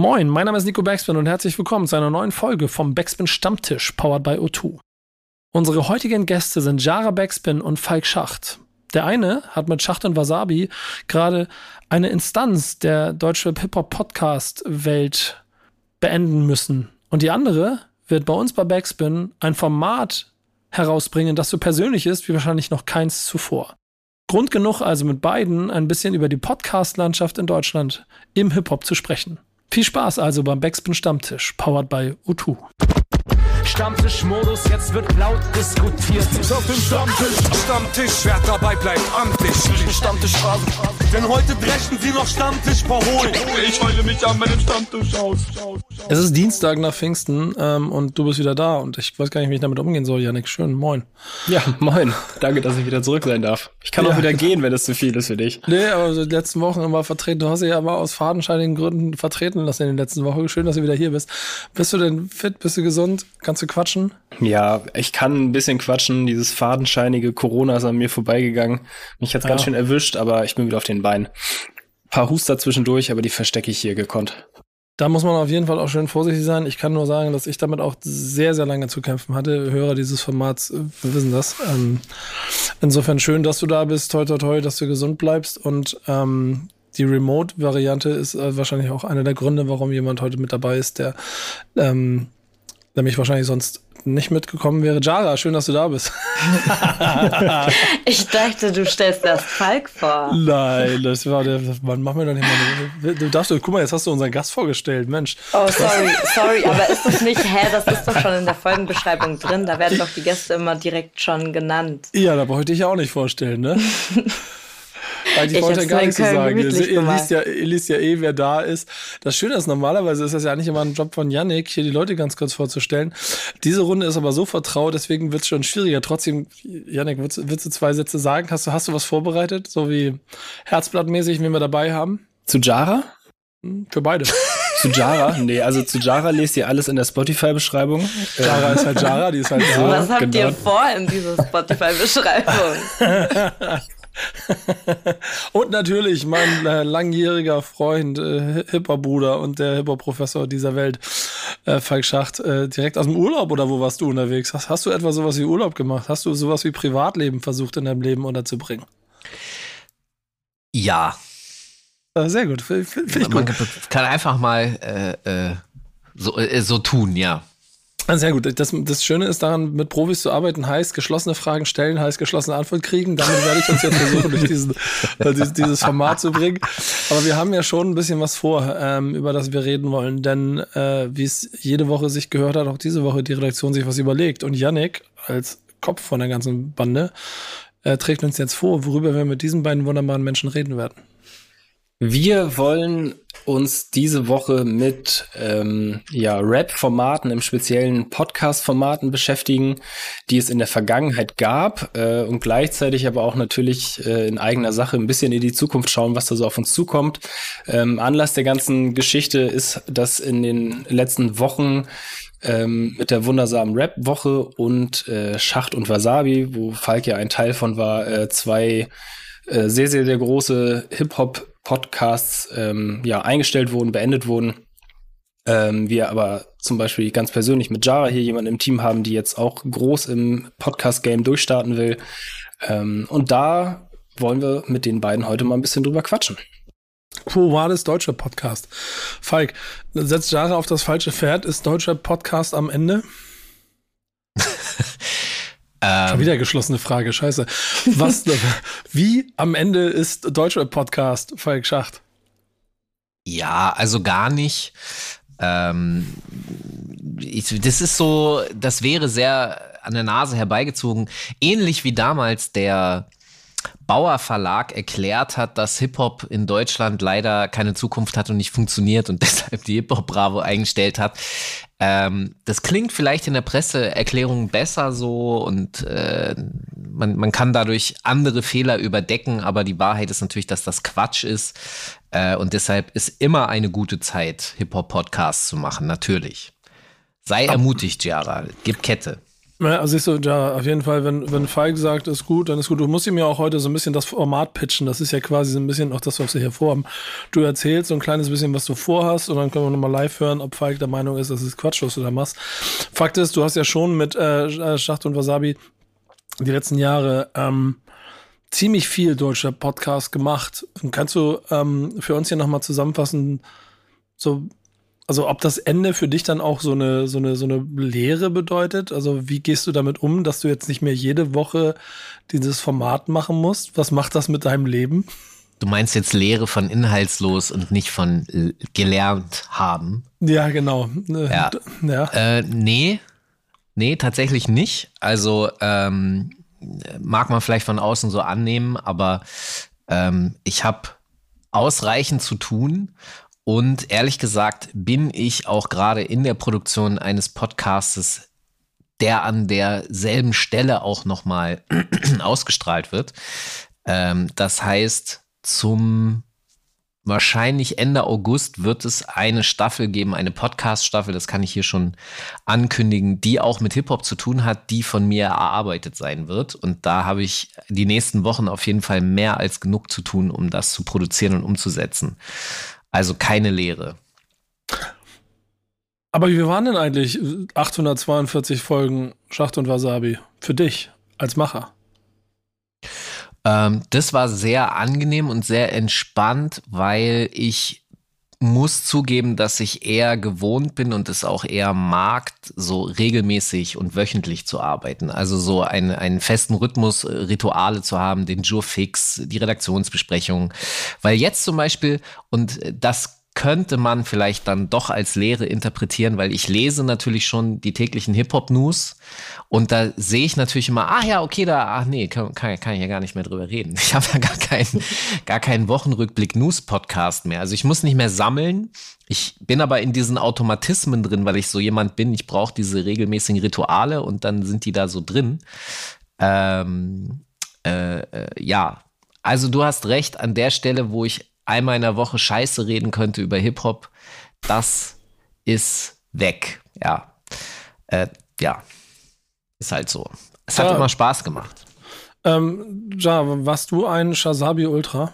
Moin, mein Name ist Nico Backspin und herzlich willkommen zu einer neuen Folge vom Backspin Stammtisch, powered by O2. Unsere heutigen Gäste sind Jara Backspin und Falk Schacht. Der eine hat mit Schacht und Wasabi gerade eine Instanz der deutschen Hip-Hop-Podcast-Welt beenden müssen. Und die andere wird bei uns bei Backspin ein Format herausbringen, das so persönlich ist wie wahrscheinlich noch keins zuvor. Grund genug also mit beiden ein bisschen über die Podcast-Landschaft in Deutschland im Hip-Hop zu sprechen. Viel Spaß also beim Backspin Stammtisch, powered by U2. Stammtischmodus, jetzt wird laut diskutiert. Auf dem Stammtisch, Stammtisch, wer dabei bleibt, amtlich. Stammtisch Phase. Denn heute brechen sie noch Stammtisch verholen. Ich heule mich an meinem Stammtisch aus. Es ist Dienstag nach Pfingsten ähm, und du bist wieder da und ich weiß gar nicht, wie ich damit umgehen soll, Janik. Schön, moin. Ja, moin. Danke, dass ich wieder zurück sein darf. Ich kann Ja. auch wieder gehen, wenn es zu viel ist für dich. Nee, aber die letzten Wochen immer vertreten. Du hast dich ja immer aus fadenscheinigen Gründen vertreten lassen in den letzten Wochen. Schön, dass du wieder hier bist. Bist du denn fit? Bist du gesund? Kannst du quatschen? Ja, ich kann ein bisschen quatschen. Dieses fadenscheinige Corona ist an mir vorbeigegangen. Mich hat's ganz Ja. schön erwischt, aber ich bin wieder auf den Beinen. Paar Huster zwischendurch, aber die verstecke ich hier gekonnt. Da muss man auf jeden Fall auch schön vorsichtig sein. Ich kann nur sagen, dass ich damit auch sehr, sehr lange zu kämpfen hatte. Hörer dieses Formats äh, wissen das. Ähm, insofern schön, dass du da bist. Toi, toi, toi, dass du gesund bleibst. Und ähm, die Remote-Variante ist äh, wahrscheinlich auch einer der Gründe, warum jemand heute mit dabei ist, der ähm, nämlich wahrscheinlich sonst nicht mitgekommen wäre. Jara, schön, dass du da bist. Ich dachte, du stellst erst Falk vor. Nein, das war der. Mann, mach mir doch nicht mal. Du darfst, guck mal, jetzt hast du unseren Gast vorgestellt, Mensch. Oh, sorry, sorry, aber ist das nicht, hä, das ist doch schon in der Folgenbeschreibung drin. Da werden doch die Gäste immer direkt schon genannt. Ja, da brauche ich dich ja auch nicht vorstellen, ne? Eigentlich Ich wollte ja gar nichts zu sagen. Ihr, ihr, liest ja, ihr liest ja eh, wer da ist. Das Schöne ist, normalerweise ist das ja nicht immer ein Job von Yannick, hier die Leute ganz kurz vorzustellen. Diese Runde ist aber so vertraut, deswegen wird es schon schwieriger. Trotzdem, Yannick, willst, du- willst du zwei Sätze sagen? Hast du, hast du was vorbereitet? So wie Herzblattmäßig, wen wir dabei haben? Zu Jara? Hm, Für beide. Zu Jara? nee, also zu Jara lest ihr alles in der Spotify-Beschreibung. Jara ist halt Jara, die ist halt da. Was habt ihr genau. vor in dieser Spotify-Beschreibung? Und natürlich mein äh, langjähriger Freund, äh, Hip-Hop-Bruder und der Hip-Hop-Professor dieser Welt, äh, Falk Schacht, äh, direkt aus dem Urlaub oder wo warst du unterwegs? Hast, hast du etwa sowas wie Urlaub gemacht? Hast du sowas wie Privatleben versucht in deinem Leben unterzubringen? Ja, Äh, sehr gut, ich man gut. kann einfach mal äh, äh, so, so tun, ja. Sehr gut. Das, das Schöne ist daran, mit Profis zu arbeiten, heißt geschlossene Fragen stellen, heißt geschlossene Antwort kriegen. Damit werde ich uns jetzt versuchen, durch diesen, dieses, dieses Format zu bringen. Aber wir haben ja schon ein bisschen was vor, ähm, über das wir reden wollen. Denn äh, wie es jede Woche sich gehört hat, auch diese Woche die Redaktion sich was überlegt. Und Yannick als Kopf von der ganzen Bande äh, trägt uns jetzt vor, worüber wir mit diesen beiden wunderbaren Menschen reden werden. Wir wollen uns diese Woche mit ähm, ja, Rap-Formaten, im speziellen Podcast-Formaten beschäftigen, die es in der Vergangenheit gab äh, und gleichzeitig aber auch natürlich äh, in eigener Sache ein bisschen in die Zukunft schauen, was da so auf uns zukommt. Ähm, Anlass der ganzen Geschichte ist, dass in den letzten Wochen ähm, mit der wundersamen Rap-Woche und äh, Schacht und Wasabi, wo Falk ja ein Teil von war, äh, zwei äh, sehr, sehr, sehr große Hip-Hop-Podcasts ähm, ja, eingestellt wurden, beendet wurden. Ähm, wir aber zum Beispiel ganz persönlich mit Jara hier jemanden im Team haben, die jetzt auch groß im Podcast-Game durchstarten will. Ähm, und da wollen wir mit den beiden heute mal ein bisschen drüber quatschen. Quo Vadis deutscher Podcast. Falk, setzt Jahre auf das falsche Pferd. Ist deutscher Podcast am Ende? Schon Ähm, wieder geschlossene Frage, scheiße. Was, wie am Ende ist deutscher Podcast, Falk Schacht? ja, also gar nicht. Ähm, ich, das ist so, das wäre sehr an der Nase herbeigezogen. Ähnlich wie damals der Bauer Verlag erklärt hat, dass Hip-Hop in Deutschland leider keine Zukunft hat und nicht funktioniert und deshalb die Hip-Hop Bravo eingestellt hat. Ähm, das klingt vielleicht in der Presseerklärung besser so und äh, man, man kann dadurch andere Fehler überdecken, aber die Wahrheit ist natürlich, dass das Quatsch ist. Äh, und deshalb ist immer eine gute Zeit, Hip-Hop-Podcasts zu machen, natürlich. Sei ermutigt, Jara. Gib Kette. Ja, also siehst du, ja, auf jeden Fall, wenn, wenn Falk sagt, ist gut, dann ist gut. Du musst ihm ja auch heute so ein bisschen das Format pitchen. Das ist ja quasi so ein bisschen auch das, was wir hier vorhaben. Du erzählst so ein kleines bisschen, was du vorhast und dann können wir nochmal live hören, ob Falk der Meinung ist, das ist Quatsch, was du da machst. Fakt ist, du hast ja schon mit äh, Schacht und Wasabi die letzten Jahre ähm, ziemlich viel deutscher Podcast gemacht. Kannst du ähm, für uns hier nochmal zusammenfassen, so also ob das Ende für dich dann auch so eine, so eine, so eine Lehre bedeutet? Also wie gehst du damit um, dass du jetzt nicht mehr jede Woche dieses Format machen musst? Was macht das mit deinem Leben? Du meinst jetzt Lehre von inhaltslos und nicht von gelernt haben? Ja, genau. Ja. ja. Äh, nee, nee, tatsächlich nicht. Also ähm, mag man vielleicht von außen so annehmen, aber ähm, ich habe ausreichend zu tun und ehrlich gesagt bin ich auch gerade in der Produktion eines Podcastes, der an derselben Stelle auch nochmal ausgestrahlt wird. Ähm, das heißt, zum wahrscheinlich Ende August wird es eine Staffel geben, eine Podcast-Staffel, das kann ich hier schon ankündigen, die auch mit Hip-Hop zu tun hat, die von mir erarbeitet sein wird. Und da habe ich die nächsten Wochen auf jeden Fall mehr als genug zu tun, um das zu produzieren und umzusetzen. Also keine Lehre. Aber wie waren denn eigentlich 842 Folgen Schacht und Wasabi für dich als Macher? Ähm, das war sehr angenehm und sehr entspannt, weil ich muss zugeben, dass ich eher gewohnt bin und es auch eher mag, so regelmäßig und wöchentlich zu arbeiten. Also so einen, einen festen Rhythmus, äh, Rituale zu haben, den Jour fix, die Redaktionsbesprechung. Weil jetzt zum Beispiel, und das könnte man vielleicht dann doch als Lehre interpretieren, weil ich lese natürlich schon die täglichen Hip-Hop-News und da sehe ich natürlich immer, ah ja, okay, da, ach nee, kann, kann, kann ich ja gar nicht mehr drüber reden. Ich habe ja gar keinen, gar keinen Wochenrückblick-News-Podcast mehr. Also ich muss nicht mehr sammeln. Ich bin aber in diesen Automatismen drin, weil ich so jemand bin, ich brauche diese regelmäßigen Rituale und dann sind die da so drin. Ähm, äh, äh, ja, also du hast recht, an der Stelle, wo ich einmal in der Woche Scheiße reden könnte über Hip-Hop, das ist weg. Ja. Äh, ja. Ist halt so. Es hat ja. immer Spaß gemacht. Ähm, ja, warst du ein Shazabi Ultra?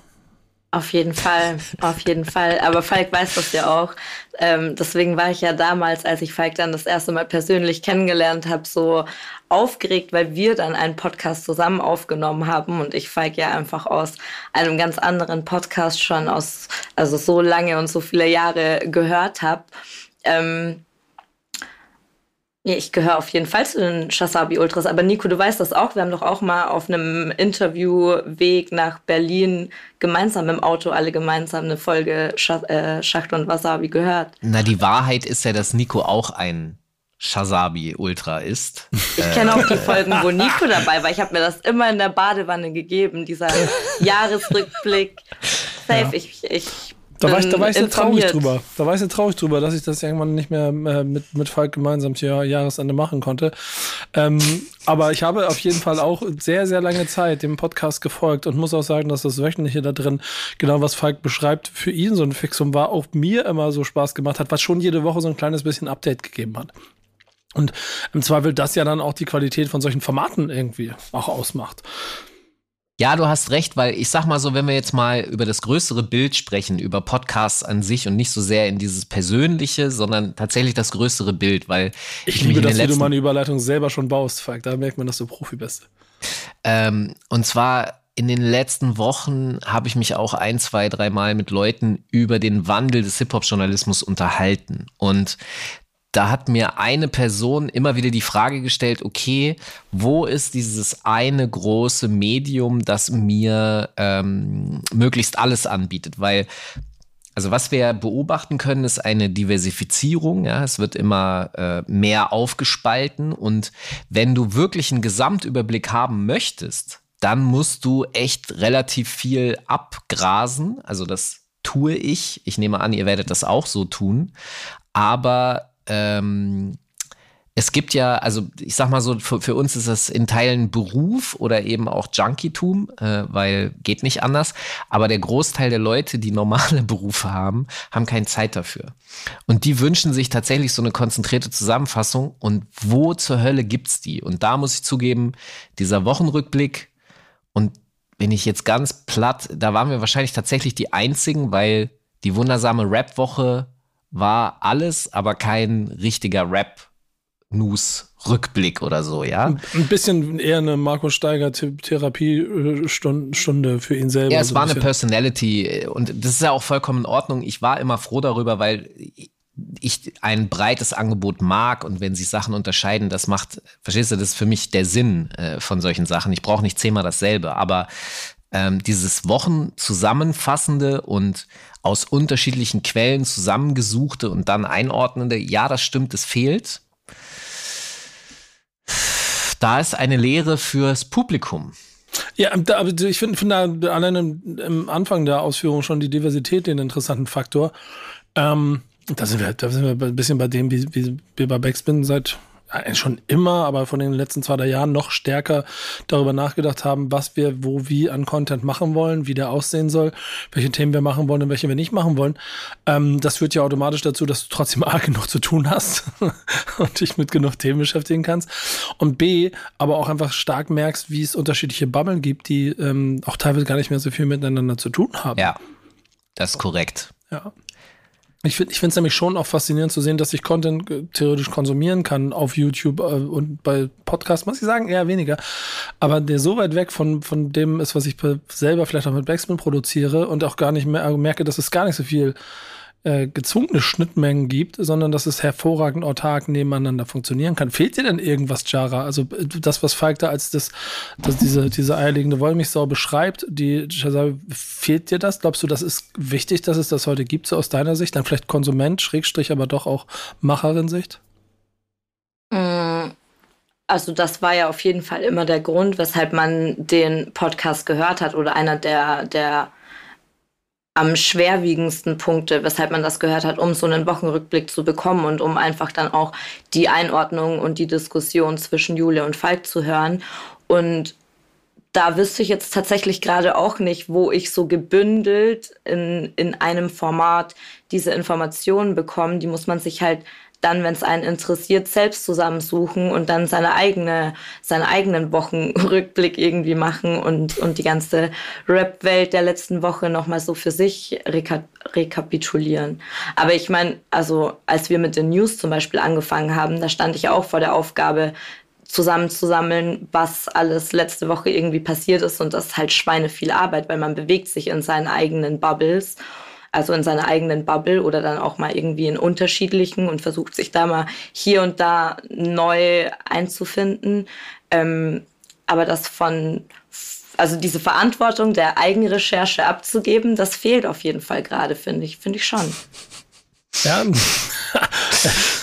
Auf jeden Fall, auf jeden Fall. Aber Falk weiß das ja auch. Ähm, deswegen war ich ja damals, als ich Falk dann das erste Mal persönlich kennengelernt habe, so aufgeregt, weil wir dann einen Podcast zusammen aufgenommen haben und ich Falk ja einfach aus einem ganz anderen Podcast schon aus, also so lange und so viele Jahre gehört habe. Ähm, ja, ich gehöre auf jeden Fall zu den Shasabi Ultras. Aber Nico, du weißt das auch. Wir haben doch auch mal auf einem Interviewweg nach Berlin gemeinsam im Auto alle gemeinsam eine Folge äh, Schacht und Wasabi gehört. Na, die Wahrheit ist ja, dass Nico auch ein Shasabi Ultra ist. Ich kenne auch die Folgen, wo Nico dabei war. Ich habe mir das immer in der Badewanne gegeben, dieser Jahresrückblick. Safe, ja. ich, ich da war ich, da war ich sehr traurig drüber. Da war ich sehr traurig drüber, dass ich das irgendwann nicht mehr äh, mit, mit Falk gemeinsam zu Jahresende machen konnte. Ähm, aber ich habe auf jeden Fall auch sehr, sehr lange Zeit dem Podcast gefolgt und muss auch sagen, dass das Wöchentliche da drin, genau was Falk beschreibt, für ihn so ein Fixum war, auch mir immer so Spaß gemacht hat, was schon jede Woche so ein kleines bisschen Update gegeben hat. Und im Zweifel das ja dann auch die Qualität von solchen Formaten irgendwie auch ausmacht. Ja, du hast recht, weil ich sag mal so, wenn wir jetzt mal über das größere Bild sprechen, über Podcasts an sich und nicht so sehr in dieses Persönliche, sondern tatsächlich das größere Bild, weil ich, ich liebe das, wie du meine Überleitung selber schon baust, Falk. Da merkt man, dass du Profi bist. Ähm, und zwar in den letzten Wochen habe ich mich auch ein, zwei, dreimal mit Leuten über den Wandel des Hip-Hop-Journalismus unterhalten. Und da hat mir eine Person immer wieder die Frage gestellt, okay, wo ist dieses eine große Medium, das mir ähm, möglichst alles anbietet? Weil also was wir beobachten können, ist eine Diversifizierung. Ja, es wird immer äh, mehr aufgespalten und wenn du wirklich einen Gesamtüberblick haben möchtest, dann musst du echt relativ viel abgrasen. Also das tue ich. Ich nehme an, ihr werdet das auch so tun. Aber ähm, es gibt ja, also ich sag mal so, für, für uns ist das in Teilen Beruf oder eben auch Junkietum, äh, weil geht nicht anders. Aber der Großteil der Leute, die normale Berufe haben, haben keine Zeit dafür. Und die wünschen sich tatsächlich so eine konzentrierte Zusammenfassung. Und wo zur Hölle gibt's die? Und da muss ich zugeben, dieser Wochenrückblick und wenn ich jetzt ganz platt, da waren wir wahrscheinlich tatsächlich die einzigen, weil die wundersame Rap-Woche war alles, aber kein richtiger Rap News Rückblick oder so, ja. Ein bisschen eher eine Marco Steiger Therapiestunde für ihn selber. Ja, es so war eine Personality und das ist ja auch vollkommen in Ordnung. Ich war immer froh darüber, weil ich ein breites Angebot mag und wenn sich Sachen unterscheiden, das macht, verstehst du, das ist für mich der Sinn äh, von solchen Sachen. Ich brauche nicht zehnmal dasselbe, aber ähm, dieses Wochen zusammenfassende und aus unterschiedlichen Quellen zusammengesuchte und dann einordnende, ja, das stimmt, es fehlt da ist eine Lehre fürs Publikum. Ja, aber ich finde find da allein im, Anfang der Ausführung schon die Diversität den interessanten Faktor. Ähm, da sind wir, da sind wir ein bisschen bei dem, wie, wie wir bei Backspin seit schon immer, aber von den letzten zwei, drei Jahren noch stärker darüber nachgedacht haben, was wir wo wie an Content machen wollen, wie der aussehen soll, welche Themen wir machen wollen und welche wir nicht machen wollen. Ähm, das führt ja automatisch dazu, dass du trotzdem A genug zu tun hast und dich mit genug Themen beschäftigen kannst. Und B, aber auch einfach stark merkst, wie es unterschiedliche Bubblen gibt, die ähm, auch teilweise gar nicht mehr so viel miteinander zu tun haben. Ja, das ist korrekt. Ja. Ich finde es nämlich schon auch faszinierend zu sehen, dass ich Content äh, theoretisch konsumieren kann auf YouTube äh, und bei Podcasts, muss ich sagen, eher weniger. Aber der so weit weg von, von dem ist, was ich selber vielleicht auch mit Backspin produziere und auch gar nicht mehr äh, merke, dass es gar nicht so viel äh, gezwungene Schnittmengen gibt, sondern dass es hervorragend autark nebeneinander funktionieren kann. Fehlt dir denn irgendwas, Jara? Also äh, das, was Falk da als das, das diese, diese eierlegende Wollmilchsau beschreibt, die fehlt dir das? Glaubst du, das ist wichtig, dass es das heute gibt, so aus deiner Sicht? Dann vielleicht Konsument, Schrägstrich, aber doch auch Macherin-Sicht? Mm, also das war ja auf jeden Fall immer der Grund, weshalb man den Podcast gehört hat oder einer der, der am schwerwiegendsten Punkte, weshalb man das gehört hat, um so einen Wochenrückblick zu bekommen und um einfach dann auch die Einordnung und die Diskussion zwischen Jule und Falk zu hören. Und da wüsste ich jetzt tatsächlich gerade auch nicht, wo ich so gebündelt in, in einem Format diese Informationen bekomme. Die muss man sich halt dann, wenn es einen interessiert, selbst zusammensuchen und dann seine eigene, seinen eigenen Wochenrückblick irgendwie machen und, und die ganze Rap-Welt der letzten Woche nochmal so für sich reka rekapitulieren. Aber ich meine, also als wir mit den News zum Beispiel angefangen haben, da stand ich auch vor der Aufgabe, zusammenzusammeln, was alles letzte Woche irgendwie passiert ist und das ist halt Schweine viel Arbeit, weil man bewegt sich in seinen eigenen Bubbles also in seiner eigenen Bubble oder dann auch mal irgendwie in unterschiedlichen und versucht sich da mal hier und da neu einzufinden. Ähm, aber das von, also diese Verantwortung der Eigenrecherche abzugeben, das fehlt auf jeden Fall gerade, finde ich, finde ich schon. Ja.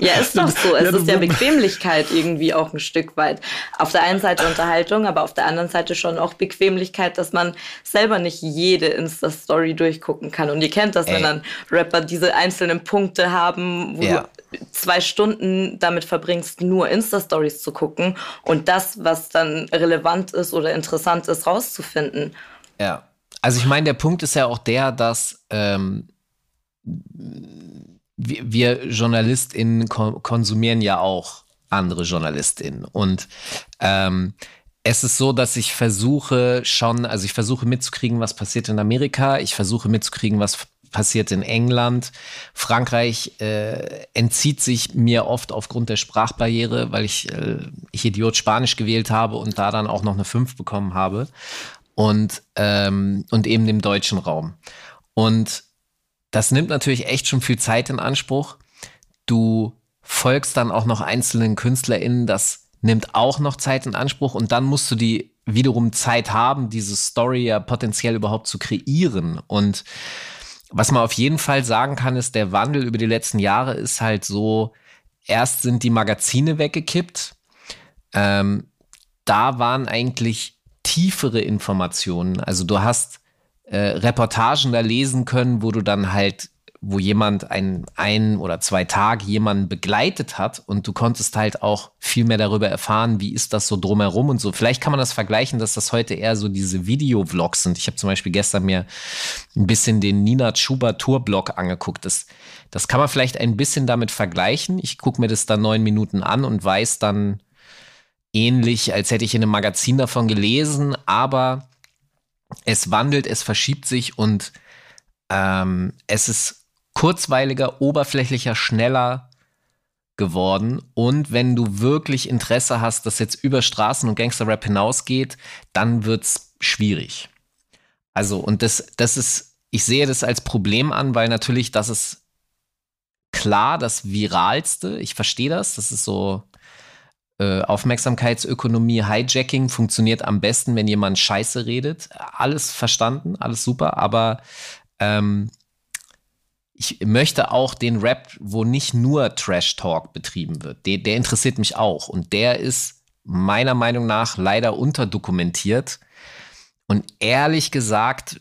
ja, ist doch so. Es ja, ist ja Bequemlichkeit irgendwie auch ein Stück weit. Auf der einen Seite Unterhaltung, aber auf der anderen Seite schon auch Bequemlichkeit, dass man selber nicht jede Insta-Story durchgucken kann. Und ihr kennt das, Ey. wenn dann Rapper diese einzelnen Punkte haben, wo ja. du zwei Stunden damit verbringst, nur Insta-Stories zu gucken und das, was dann relevant ist oder interessant ist, rauszufinden. Ja. Also ich meine, der Punkt ist ja auch der, dass ähm, wir, wir JournalistInnen konsumieren ja auch andere JournalistInnen. Und ähm, es ist so, dass ich versuche schon, also ich versuche mitzukriegen, was passiert in Amerika. Ich versuche mitzukriegen, was passiert in England. Frankreich äh, entzieht sich mir oft aufgrund der Sprachbarriere, weil ich, äh, ich Idiot Spanisch gewählt habe und da dann auch noch eine 5 bekommen habe. Und, ähm, und eben dem deutschen Raum. Und das nimmt natürlich echt schon viel Zeit in Anspruch. Du folgst dann auch noch einzelnen KünstlerInnen, das nimmt auch noch Zeit in Anspruch und dann musst du die wiederum Zeit haben, diese Story ja potenziell überhaupt zu kreieren. Und was man auf jeden Fall sagen kann, ist, der Wandel über die letzten Jahre ist halt so, erst sind die Magazine weggekippt. Ähm, da waren eigentlich tiefere Informationen. Also du hast äh, Reportagen da lesen können, wo du dann halt wo jemand ein, ein oder zwei Tage jemanden begleitet hat und du konntest halt auch viel mehr darüber erfahren, wie ist das so drumherum und so. Vielleicht kann man das vergleichen, dass das heute eher so diese Video-Vlogs sind. Ich habe zum Beispiel gestern mir ein bisschen den Nina Chuba Tour-Blog angeguckt. Das, das kann man vielleicht ein bisschen damit vergleichen. Ich gucke mir das dann neun Minuten an und weiß dann ähnlich, als hätte ich in einem Magazin davon gelesen, aber es wandelt, es verschiebt sich und ähm, es ist kurzweiliger, oberflächlicher, schneller geworden. Und wenn du wirklich Interesse hast, dass jetzt über Straßen und Gangster-Rap hinausgeht, dann wird's schwierig. Also, und das, das ist, ich sehe das als Problem an, weil natürlich das ist klar das Viralste. Ich verstehe das. Das ist so äh, Aufmerksamkeitsökonomie, Hijacking funktioniert am besten, wenn jemand Scheiße redet. Alles verstanden, alles super, aber ähm, ich möchte auch den Rap, wo nicht nur Trash Talk betrieben wird. Der, der interessiert mich auch. Und der ist meiner Meinung nach leider unterdokumentiert. Und ehrlich gesagt,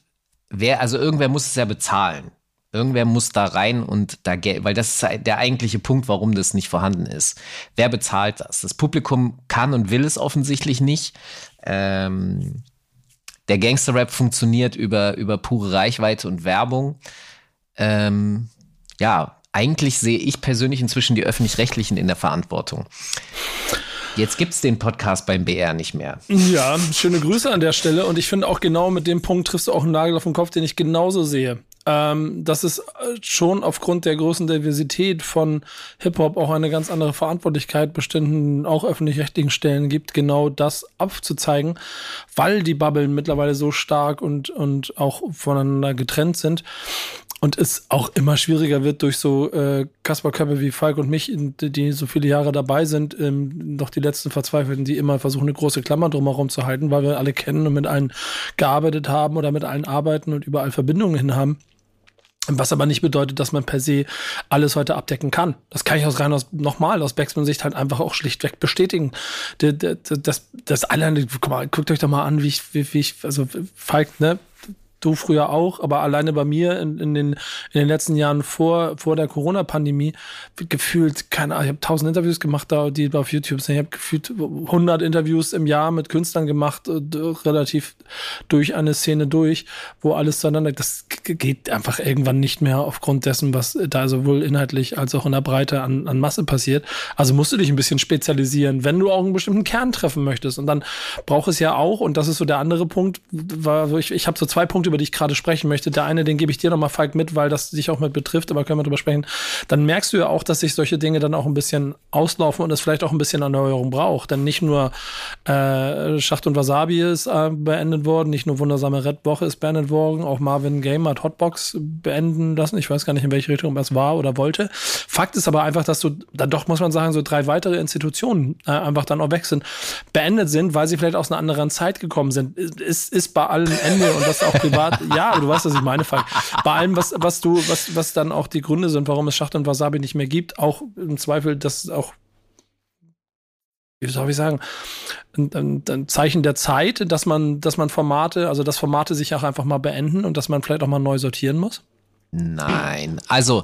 wer, also irgendwer muss es ja bezahlen. Irgendwer muss da rein und da Geld, weil das ist der eigentliche Punkt, warum das nicht vorhanden ist. Wer bezahlt das? Das Publikum kann und will es offensichtlich nicht. Ähm, der Gangster-Rap funktioniert über, über pure Reichweite und Werbung ähm, ja, eigentlich sehe ich persönlich inzwischen die öffentlich-rechtlichen in der Verantwortung. Jetzt gibt es den Podcast beim BR nicht mehr. Ja, schöne Grüße an der Stelle. Und ich finde auch genau mit dem Punkt triffst du auch einen Nagel auf den Kopf, den ich genauso sehe. Ähm, dass es schon aufgrund der großen Diversität von Hip-Hop auch eine ganz andere Verantwortlichkeit bestimmten, auch öffentlich-rechtlichen Stellen gibt, genau das aufzuzeigen, weil die Bubblen mittlerweile so stark und, und auch voneinander getrennt sind und es auch immer schwieriger wird durch so äh, Kasper-Köpfe wie Falk und mich, die so viele Jahre dabei sind, ähm, noch die letzten Verzweifelten, die immer versuchen, eine große Klammer drumherum zu halten, weil wir alle kennen und mit allen gearbeitet haben oder mit allen arbeiten und überall Verbindungen hin haben. Was aber nicht bedeutet, dass man per se alles heute abdecken kann. Das kann ich aus rein aus nochmal aus Backspin-Sicht halt einfach auch schlichtweg bestätigen. Das, das, das alleine, guck mal, guckt euch doch mal an, wie ich, wie, ich, also Falk, ne, du früher auch, aber alleine bei mir in, in, den, in den letzten Jahren vor, vor der Corona-Pandemie gefühlt, keine Ahnung, ich habe tausend Interviews gemacht, da, die auf YouTube sind. Ich habe gefühlt 100 Interviews im Jahr mit Künstlern gemacht, äh, relativ durch eine Szene durch, wo alles zueinander, das geht einfach irgendwann nicht mehr aufgrund dessen, was da sowohl inhaltlich als auch in der Breite an, an Masse passiert. Also musst du dich ein bisschen spezialisieren, wenn du auch einen bestimmten Kern treffen möchtest. Und dann braucht es ja auch, und das ist so der andere Punkt, war, ich, ich habe so zwei Punkte über die ich gerade sprechen möchte. Der eine, den gebe ich dir nochmal, Falk, mit, weil das dich auch mit betrifft, aber können wir drüber sprechen. Dann merkst du ja auch, dass sich solche Dinge dann auch ein bisschen auslaufen und es vielleicht auch ein bisschen Erneuerung braucht. Denn nicht nur äh, Schacht und Wasabi ist äh, beendet worden, nicht nur Wundersame Red Woche ist beendet worden, auch Marvin Game hat Hotbox beenden lassen. Ich weiß gar nicht, in welche Richtung das war oder wollte. Fakt ist aber einfach, dass du dann doch, muss man sagen, so drei weitere Institutionen äh, einfach dann auch weg sind, beendet sind, weil sie vielleicht aus einer anderen Zeit gekommen sind. Ist, ist bei allen Ende und das auch privat privat, ja, du weißt, was ich meine, Falk. Bei allem, was, was du, was, was dann auch die Gründe sind, warum es Schacht und Wasabi nicht mehr gibt, auch im Zweifel, dass auch wie soll ich sagen, ein, ein, Zeichen der Zeit, dass man, dass man Formate, also dass Formate sich auch einfach mal beenden und dass man vielleicht auch mal neu sortieren muss? Nein, also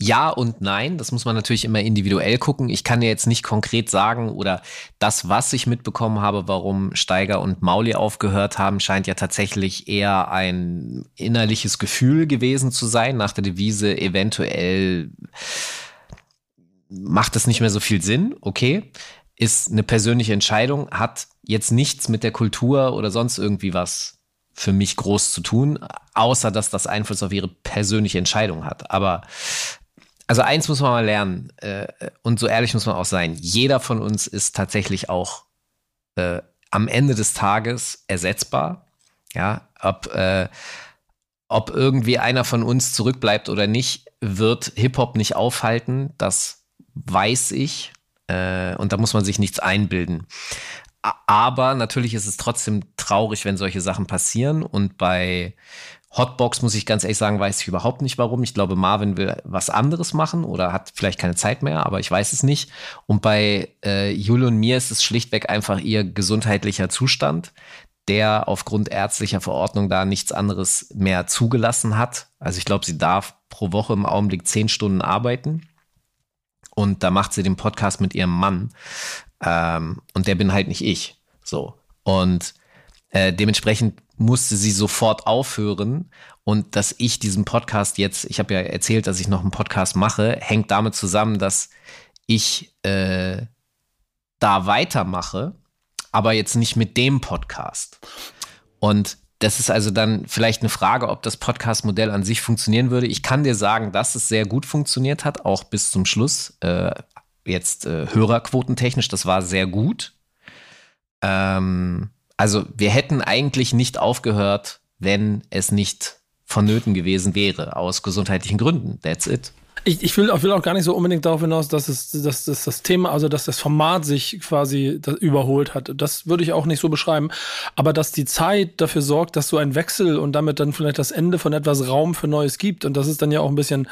ja und nein, das muss man natürlich immer individuell gucken. Ich kann dir jetzt nicht konkret sagen oder das, was ich mitbekommen habe, warum Steiger und Mauli aufgehört haben, scheint ja tatsächlich eher ein innerliches Gefühl gewesen zu sein, nach der Devise eventuell macht es nicht mehr so viel Sinn, okay. Ist eine persönliche Entscheidung, hat jetzt nichts mit der Kultur oder sonst irgendwie was für mich groß zu tun, außer dass das Einfluss auf ihre persönliche Entscheidung hat. Aber also eins muss man mal lernen, äh, und so ehrlich muss man auch sein, jeder von uns ist tatsächlich auch äh, am Ende des Tages ersetzbar. Ja, ob, äh, ob irgendwie einer von uns zurückbleibt oder nicht, wird Hip-Hop nicht aufhalten, das weiß ich. Äh, und da muss man sich nichts einbilden. Aber natürlich ist es trotzdem traurig, wenn solche Sachen passieren. Und bei Hotbox, muss ich ganz ehrlich sagen, weiß ich überhaupt nicht warum. Ich glaube, Marvin will was anderes machen oder hat vielleicht keine Zeit mehr, aber ich weiß es nicht. Und bei äh, Jule und mir ist es schlichtweg einfach ihr gesundheitlicher Zustand, der aufgrund ärztlicher Verordnung da nichts anderes mehr zugelassen hat. Also ich glaube, sie darf pro Woche im Augenblick zehn Stunden arbeiten. Und da macht sie den Podcast mit ihrem Mann. Ähm, und der bin halt nicht ich. So. Und äh, dementsprechend musste sie sofort aufhören. Und dass ich diesen Podcast jetzt, ich habe ja erzählt, dass ich noch einen Podcast mache, hängt damit zusammen, dass ich äh, da weitermache aber jetzt nicht mit dem Podcast. Und das ist also dann vielleicht eine Frage, ob das Podcast-Modell an sich funktionieren würde. Ich kann dir sagen, dass es sehr gut funktioniert hat, auch bis zum Schluss. Äh, jetzt äh, Hörerquotentechnisch, das war sehr gut. Ähm, also wir hätten eigentlich nicht aufgehört, wenn es nicht vonnöten gewesen wäre, aus gesundheitlichen Gründen. That's it. Ich, ich, will, ich will auch gar nicht so unbedingt darauf hinaus, dass, es, dass, dass das Thema, also dass das Format sich quasi überholt hat. Das würde ich auch nicht so beschreiben. Aber dass die Zeit dafür sorgt, dass so ein Wechsel und damit dann vielleicht das Ende von etwas Raum für Neues gibt. Und das ist dann ja auch ein bisschen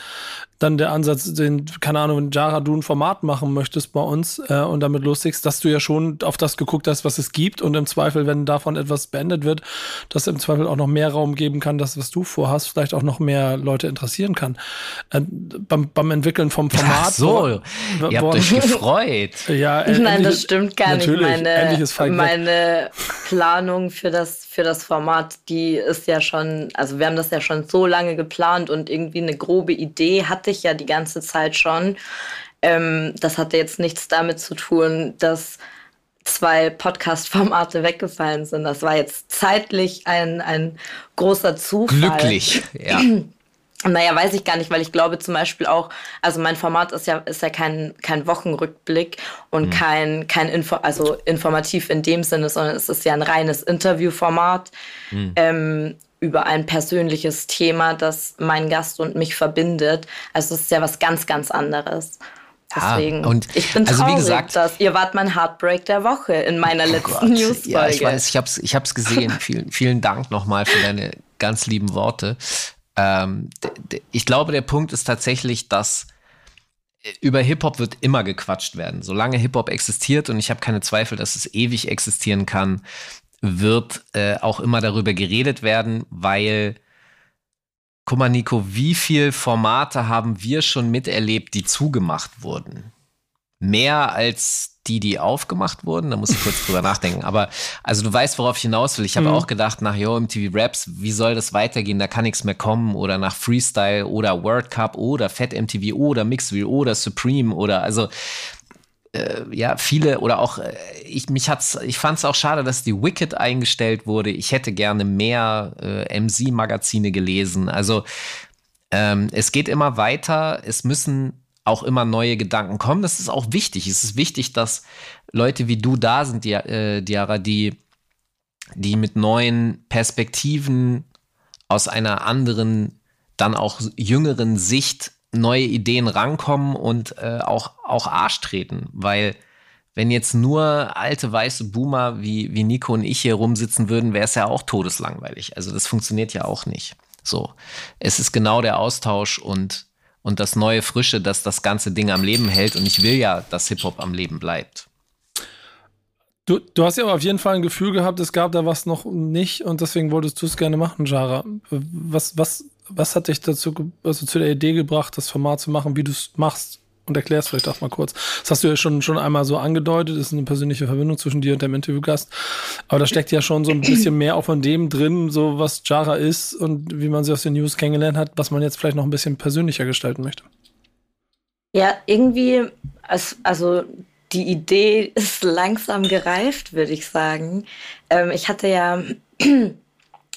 dann der Ansatz, den, keine Ahnung, wenn Jara, du ein Format machen möchtest bei uns äh, und damit lustigst, dass du ja schon auf das geguckt hast, was es gibt und im Zweifel, wenn davon etwas beendet wird, dass im Zweifel auch noch mehr Raum geben kann, das, was du vorhast, vielleicht auch noch mehr Leute interessieren kann. Äh, beim, beim Entwickeln vom Format. Ach so, wo, ihr habt euch gefreut. ja, äh, Nein, das stimmt gar nicht. Meine, meine Planung für das, für das Format, die ist ja schon, also wir haben das ja schon so lange geplant und irgendwie eine grobe Idee hatte ich ja die ganze Zeit schon. Ähm, das hatte jetzt nichts damit zu tun, dass zwei Podcast-Formate weggefallen sind. Das war jetzt zeitlich ein, ein großer Zufall. Glücklich, ja. Naja, weiß ich gar nicht, weil ich glaube zum Beispiel auch, also mein Format ist ja, ist ja kein, kein Wochenrückblick und mhm. kein, kein Info, also informativ in dem Sinne, sondern es ist ja ein reines Interviewformat. Mhm. Ähm, über ein persönliches Thema, das meinen Gast und mich verbindet. Also es ist ja was ganz, ganz anderes. Deswegen, und ich bin traurig, also wie gesagt, dass ihr wart mein Heartbreak der Woche in meiner oh letzten Newsfolge. Ja, ich weiß, ich habe es ich hab's gesehen. vielen, vielen Dank nochmal für deine ganz lieben Worte. Ähm, ich glaube, der Punkt ist tatsächlich, dass äh, über Hip-Hop wird immer gequatscht werden. Solange Hip-Hop existiert, und ich habe keine Zweifel, dass es ewig existieren kann, wird äh, auch immer darüber geredet werden, weil, guck mal, Nico, wie viele Formate haben wir schon miterlebt, die zugemacht wurden? Mehr als die, die aufgemacht wurden. Da muss ich kurz drüber nachdenken. Aber also du weißt, worauf ich hinaus will. Ich habe mhm. auch gedacht, nach Yo MTV Raps, wie soll das weitergehen? Da kann nichts mehr kommen. Oder nach Freestyle oder World Cup oder Fat MTV oder Mixville oder Supreme oder also äh, ja, viele oder auch äh, ich mich hat's, ich fand es auch schade, dass die Wicked eingestellt wurde. Ich hätte gerne mehr äh, MC-Magazine gelesen. Also ähm, es geht immer weiter. Es müssen auch immer neue Gedanken kommen. Das ist auch wichtig. Es ist wichtig, dass Leute wie du da sind, die, äh, die, die mit neuen Perspektiven aus einer anderen, dann auch jüngeren Sicht neue Ideen rankommen und äh, auch, auch Arsch treten, weil wenn jetzt nur alte weiße Boomer wie, wie Nico und ich hier rumsitzen würden, wäre es ja auch todeslangweilig. Also das funktioniert ja auch nicht. So. Es ist genau der Austausch und, und das neue Frische, das das ganze Ding am Leben hält. Und ich will ja, dass Hip-Hop am Leben bleibt. Du, du hast ja auf jeden Fall ein Gefühl gehabt, es gab da was noch nicht und deswegen wolltest du es gerne machen, Jara. Was, was was hat dich dazu, also zu der Idee gebracht, das Format zu machen, wie du es machst? Und erklärst vielleicht auch mal kurz. Das hast du ja schon, schon einmal so angedeutet, ist eine persönliche Verbindung zwischen dir und dem Interviewgast. Aber da steckt ja schon so ein bisschen mehr auch von dem drin, so was Jara ist und wie man sie aus den News kennengelernt hat, was man jetzt vielleicht noch ein bisschen persönlicher gestalten möchte. Ja, irgendwie, also die Idee ist langsam gereift, würde ich sagen. Ähm, ich hatte ja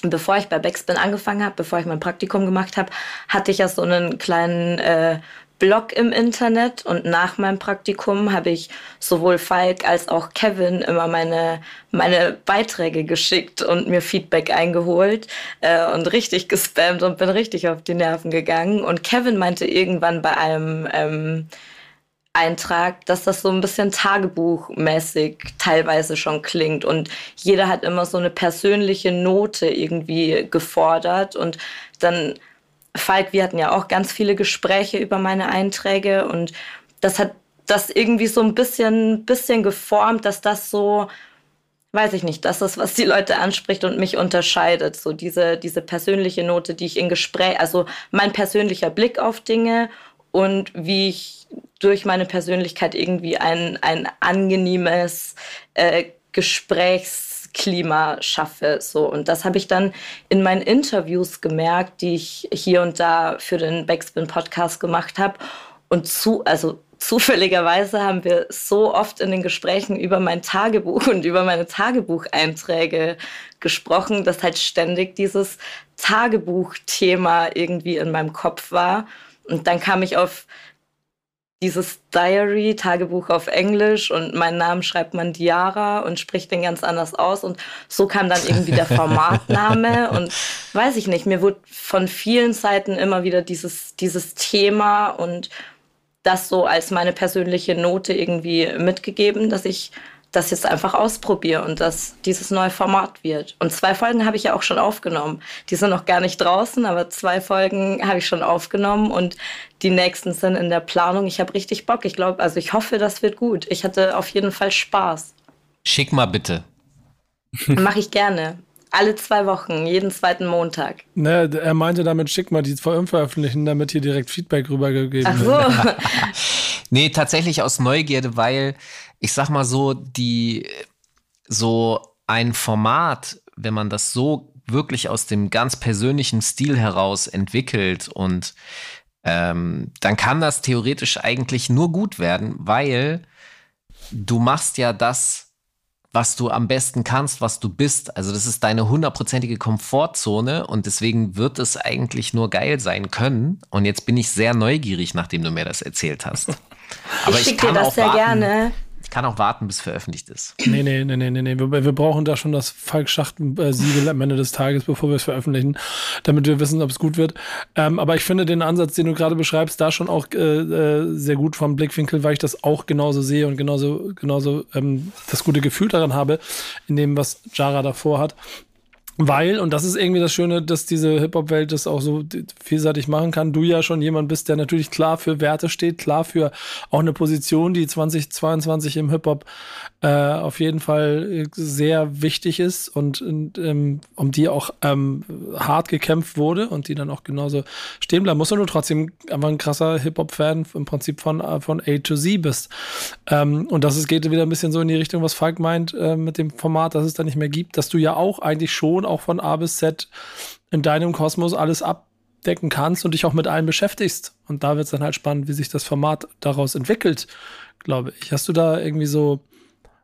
bevor ich bei Backspin angefangen habe, bevor ich mein Praktikum gemacht habe, hatte ich ja so einen kleinen äh, Blog im Internet und nach meinem Praktikum habe ich sowohl Falk als auch Kevin immer meine, meine Beiträge geschickt und mir Feedback eingeholt äh, und richtig gespammt und bin richtig auf die Nerven gegangen. Und Kevin meinte irgendwann bei einem ähm, Eintrag, dass das so ein bisschen tagebuchmäßig teilweise schon klingt. Und jeder hat immer so eine persönliche Note irgendwie gefordert. Und dann Falk, wir hatten ja auch ganz viele Gespräche über meine Einträge. Und das hat das irgendwie so ein bisschen bisschen geformt, dass das so weiß ich nicht, das ist, was die Leute anspricht und mich unterscheidet. So diese, diese persönliche Note, die ich in Gespräch, also mein persönlicher Blick auf Dinge und wie ich durch meine Persönlichkeit irgendwie ein, ein angenehmes äh, Gesprächsklima schaffe. So. Und das habe ich dann in meinen Interviews gemerkt, die ich hier und da für den Backspin-Podcast gemacht habe. Und zu, also zufälligerweise haben wir so oft in den Gesprächen über mein Tagebuch und über meine Tagebucheinträge gesprochen, dass halt ständig dieses Tagebuchthema irgendwie in meinem Kopf war. Und dann kam ich auf dieses Diary, Tagebuch auf Englisch und meinen Namen schreibt man Diara und spricht den ganz anders aus. Und so kam dann irgendwie der Formatname und weiß ich nicht, mir wurde von vielen Seiten immer wieder dieses, dieses Thema und das so als meine persönliche Note irgendwie mitgegeben, dass ich das jetzt einfach ausprobiere und dass dieses neue Format wird. Und zwei Folgen habe ich ja auch schon aufgenommen. Die sind noch gar nicht draußen, aber zwei Folgen habe ich schon aufgenommen und die nächsten sind in der Planung. Ich habe richtig Bock. Ich glaube, also ich hoffe, das wird gut. Ich hatte auf jeden Fall Spaß. Schick mal bitte. Mache ich gerne. Alle zwei Wochen, jeden zweiten Montag. Ne, er meinte damit, schick mal die veröffentlichen, damit hier direkt Feedback rübergegeben Ach so. Nee, tatsächlich aus Neugierde, weil ich sag mal so, die, so ein Format, wenn man das so wirklich aus dem ganz persönlichen Stil heraus entwickelt und ähm, dann kann das theoretisch eigentlich nur gut werden, weil du machst ja das, was du am besten kannst, was du bist. Also das ist deine hundertprozentige Komfortzone und deswegen wird es eigentlich nur geil sein können. Und jetzt bin ich sehr neugierig, nachdem du mir das erzählt hast. Aber ich schicke dir das sehr warten. gerne. Ich kann auch warten, bis veröffentlicht ist. Nee, nee, nee, nee, nee, nee. Wir, wir brauchen da schon das Falk-Schacht-Siegel am Ende des Tages, bevor wir es veröffentlichen, damit wir wissen, ob es gut wird. Ähm, aber ich finde den Ansatz, den du gerade beschreibst, da schon auch äh, äh, sehr gut vom Blickwinkel, weil ich das auch genauso sehe und genauso, genauso ähm, das gute Gefühl daran habe, in dem, was Jara davor hat. Weil, und das ist irgendwie das Schöne, dass diese Hip-Hop-Welt das auch so vielseitig machen kann, du ja schon jemand bist, der natürlich klar für Werte steht, klar für auch eine Position, die 2022 im Hip-Hop äh, auf jeden Fall sehr wichtig ist und, und ähm, um die auch ähm, hart gekämpft wurde und die dann auch genauso stehen bleiben. Muss du trotzdem einfach ein krasser Hip-Hop-Fan im Prinzip von, äh, von A to Z bist. Ähm, und das ist, geht wieder ein bisschen so in die Richtung, was Falk meint äh, mit dem Format, dass es da nicht mehr gibt, dass du ja auch eigentlich schon auch von A bis Z in deinem Kosmos alles abdecken kannst und dich auch mit allem beschäftigst. Und da wird es dann halt spannend, wie sich das Format daraus entwickelt, glaube ich. Hast du da irgendwie so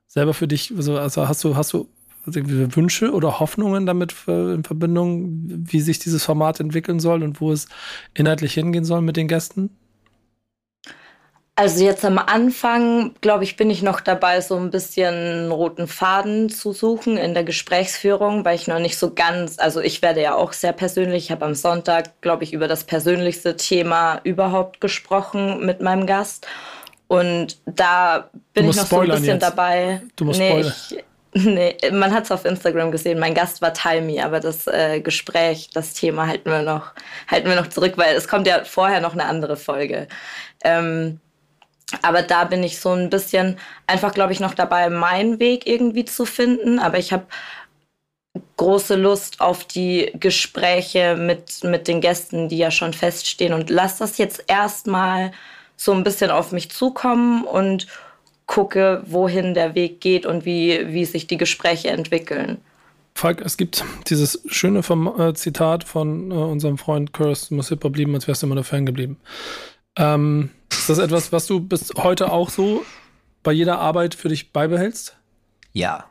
selber für dich, also, hast du, hast du Wünsche oder Hoffnungen damit in Verbindung, wie sich dieses Format entwickeln soll und wo es inhaltlich hingehen soll mit den Gästen? Also jetzt am Anfang, glaube ich, bin ich noch dabei, so ein bisschen roten Faden zu suchen in der Gesprächsführung, weil ich noch nicht so ganz, also ich werde ja auch sehr persönlich, ich habe am Sonntag, glaube ich, über das persönlichste Thema überhaupt gesprochen mit meinem Gast. Und da bin ich noch so ein bisschen jetzt. dabei. Du musst nee, spoilern. ich, nee, man hat es auf Instagram gesehen. Mein Gast war Talmi, aber das äh, Gespräch, das Thema halten wir noch, halten wir noch zurück, weil es kommt ja vorher noch eine andere Folge. Ähm, aber da bin ich so ein bisschen einfach, glaube ich, noch dabei, meinen Weg irgendwie zu finden. Aber ich habe große Lust auf die Gespräche mit, mit den Gästen, die ja schon feststehen. Und lass das jetzt erstmal so ein bisschen auf mich zukommen und gucke, wohin der Weg geht und wie, wie sich die Gespräche entwickeln. Falk, es gibt dieses schöne äh, Zitat von äh, unserem Freund Curse, muss Hip-Hop blieben, als wärst du immer der Fan geblieben. Ähm, ist das etwas, was du bis heute auch so bei jeder Arbeit für dich beibehältst? Ja.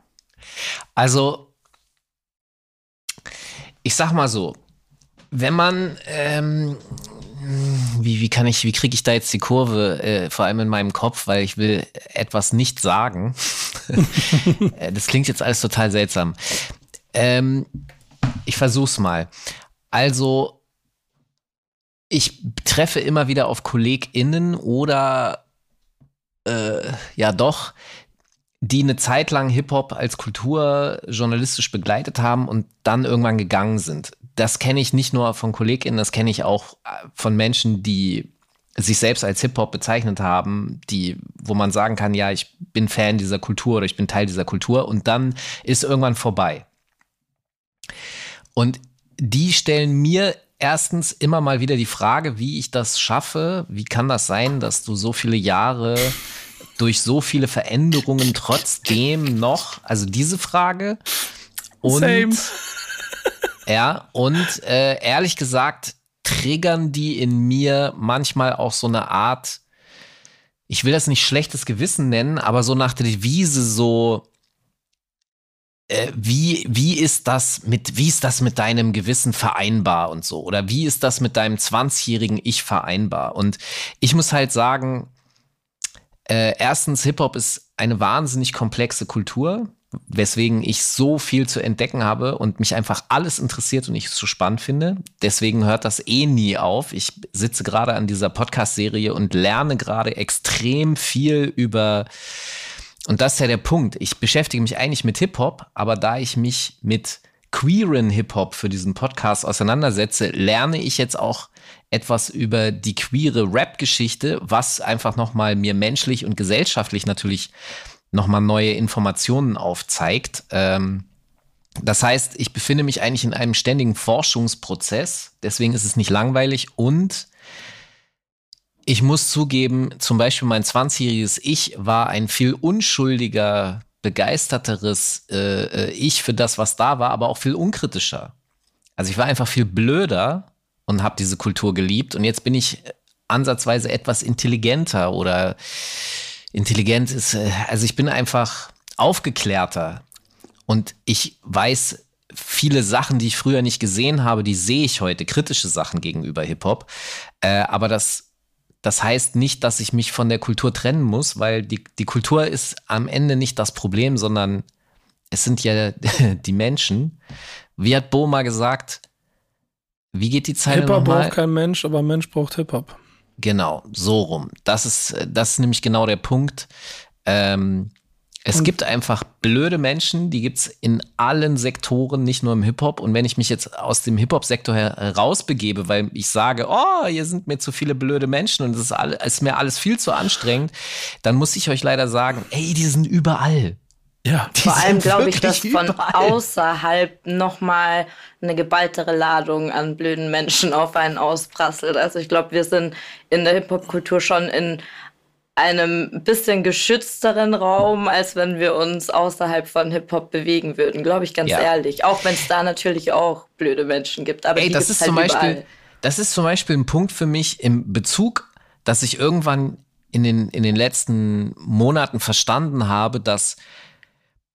Also, ich sag mal so, wenn man, ähm, wie, wie kann ich, wie kriege ich da jetzt die Kurve, äh, vor allem in meinem Kopf, weil ich will etwas nicht sagen. Äh, das klingt jetzt alles total seltsam. Ähm, ich versuch's mal. Also, ich treffe immer wieder auf KollegInnen oder äh, ja doch, die eine Zeit lang Hip-Hop als Kultur journalistisch begleitet haben und dann irgendwann gegangen sind. Das kenne ich nicht nur von KollegInnen, das kenne ich auch äh, von Menschen, die sich selbst als Hip-Hop bezeichnet haben, die, wo man sagen kann, ja, ich bin Fan dieser Kultur oder ich bin Teil dieser Kultur und dann ist irgendwann vorbei. Und die stellen mir erstens immer mal wieder die Frage, wie ich das schaffe. Wie kann das sein, dass du so viele Jahre durch so viele Veränderungen trotzdem noch, also diese Frage. Und Same. ja, und äh, ehrlich gesagt, triggern die in mir manchmal auch so eine Art, ich will das nicht schlechtes Gewissen nennen, aber so nach der Devise so, wie, wie ist das mit, wie ist das mit deinem Gewissen vereinbar und so? Oder wie ist das mit deinem 20-jährigen Ich vereinbar? Und ich muss halt sagen, äh, erstens, Hip-Hop ist eine wahnsinnig komplexe Kultur weswegen ich so viel zu entdecken habe und mich einfach alles interessiert und ich es so spannend finde. Deswegen hört das eh nie auf. Ich sitze gerade an dieser Podcast-Serie und lerne gerade extrem viel über, und das ist ja der Punkt. Ich beschäftige mich eigentlich mit Hip-Hop, aber da ich mich mit queeren Hip-Hop für diesen Podcast auseinandersetze, lerne ich jetzt auch etwas über die queere Rap-Geschichte, was einfach nochmal mir menschlich und gesellschaftlich natürlich nochmal neue Informationen aufzeigt. Ähm, das heißt, ich befinde mich eigentlich in einem ständigen Forschungsprozess, deswegen ist es nicht langweilig und ich muss zugeben, zum Beispiel mein 20-jähriges Ich war ein viel unschuldiger, begeisterteres äh, äh, Ich für das, was da war, aber auch viel unkritischer. Also ich war einfach viel blöder und habe diese Kultur geliebt und jetzt bin ich ansatzweise etwas intelligenter oder intelligent ist, äh, also ich bin einfach aufgeklärter und ich weiß viele Sachen, die ich früher nicht gesehen habe, die sehe ich heute, kritische Sachen gegenüber Hip-Hop. Äh, aber das, das heißt nicht, dass ich mich von der Kultur trennen muss, weil die, die Kultur ist am Ende nicht das Problem, sondern es sind ja die Menschen. Wie hat Bo mal gesagt, wie geht die Zeit Hip-Hop braucht kein Mensch, aber Mensch braucht Hip-Hop. Genau, so rum. Das ist, das ist nämlich genau der Punkt. Ähm, es und gibt einfach blöde Menschen, die gibt's in allen Sektoren, nicht nur im Hip-Hop. Und wenn ich mich jetzt aus dem Hip-Hop-Sektor herausbegebe, weil ich sage, oh, hier sind mir zu viele blöde Menschen und es ist, all, ist mir alles viel zu anstrengend, dann muss ich euch leider sagen, ey, die sind überall. Ja, vor allem glaube ich, dass von außerhalb nochmal eine geballtere Ladung an blöden Menschen auf einen ausprasselt. Also ich glaube, wir sind in der Hip-Hop-Kultur schon in einem bisschen geschützteren Raum, als wenn wir uns außerhalb von Hip-Hop bewegen würden, glaube ich ganz ja. ehrlich. Auch wenn es da natürlich auch blöde Menschen gibt. Aber Ey, das ist halt zum Beispiel, das ist zum Beispiel ein Punkt für mich im Bezug, dass ich irgendwann in den, in den letzten Monaten verstanden habe, dass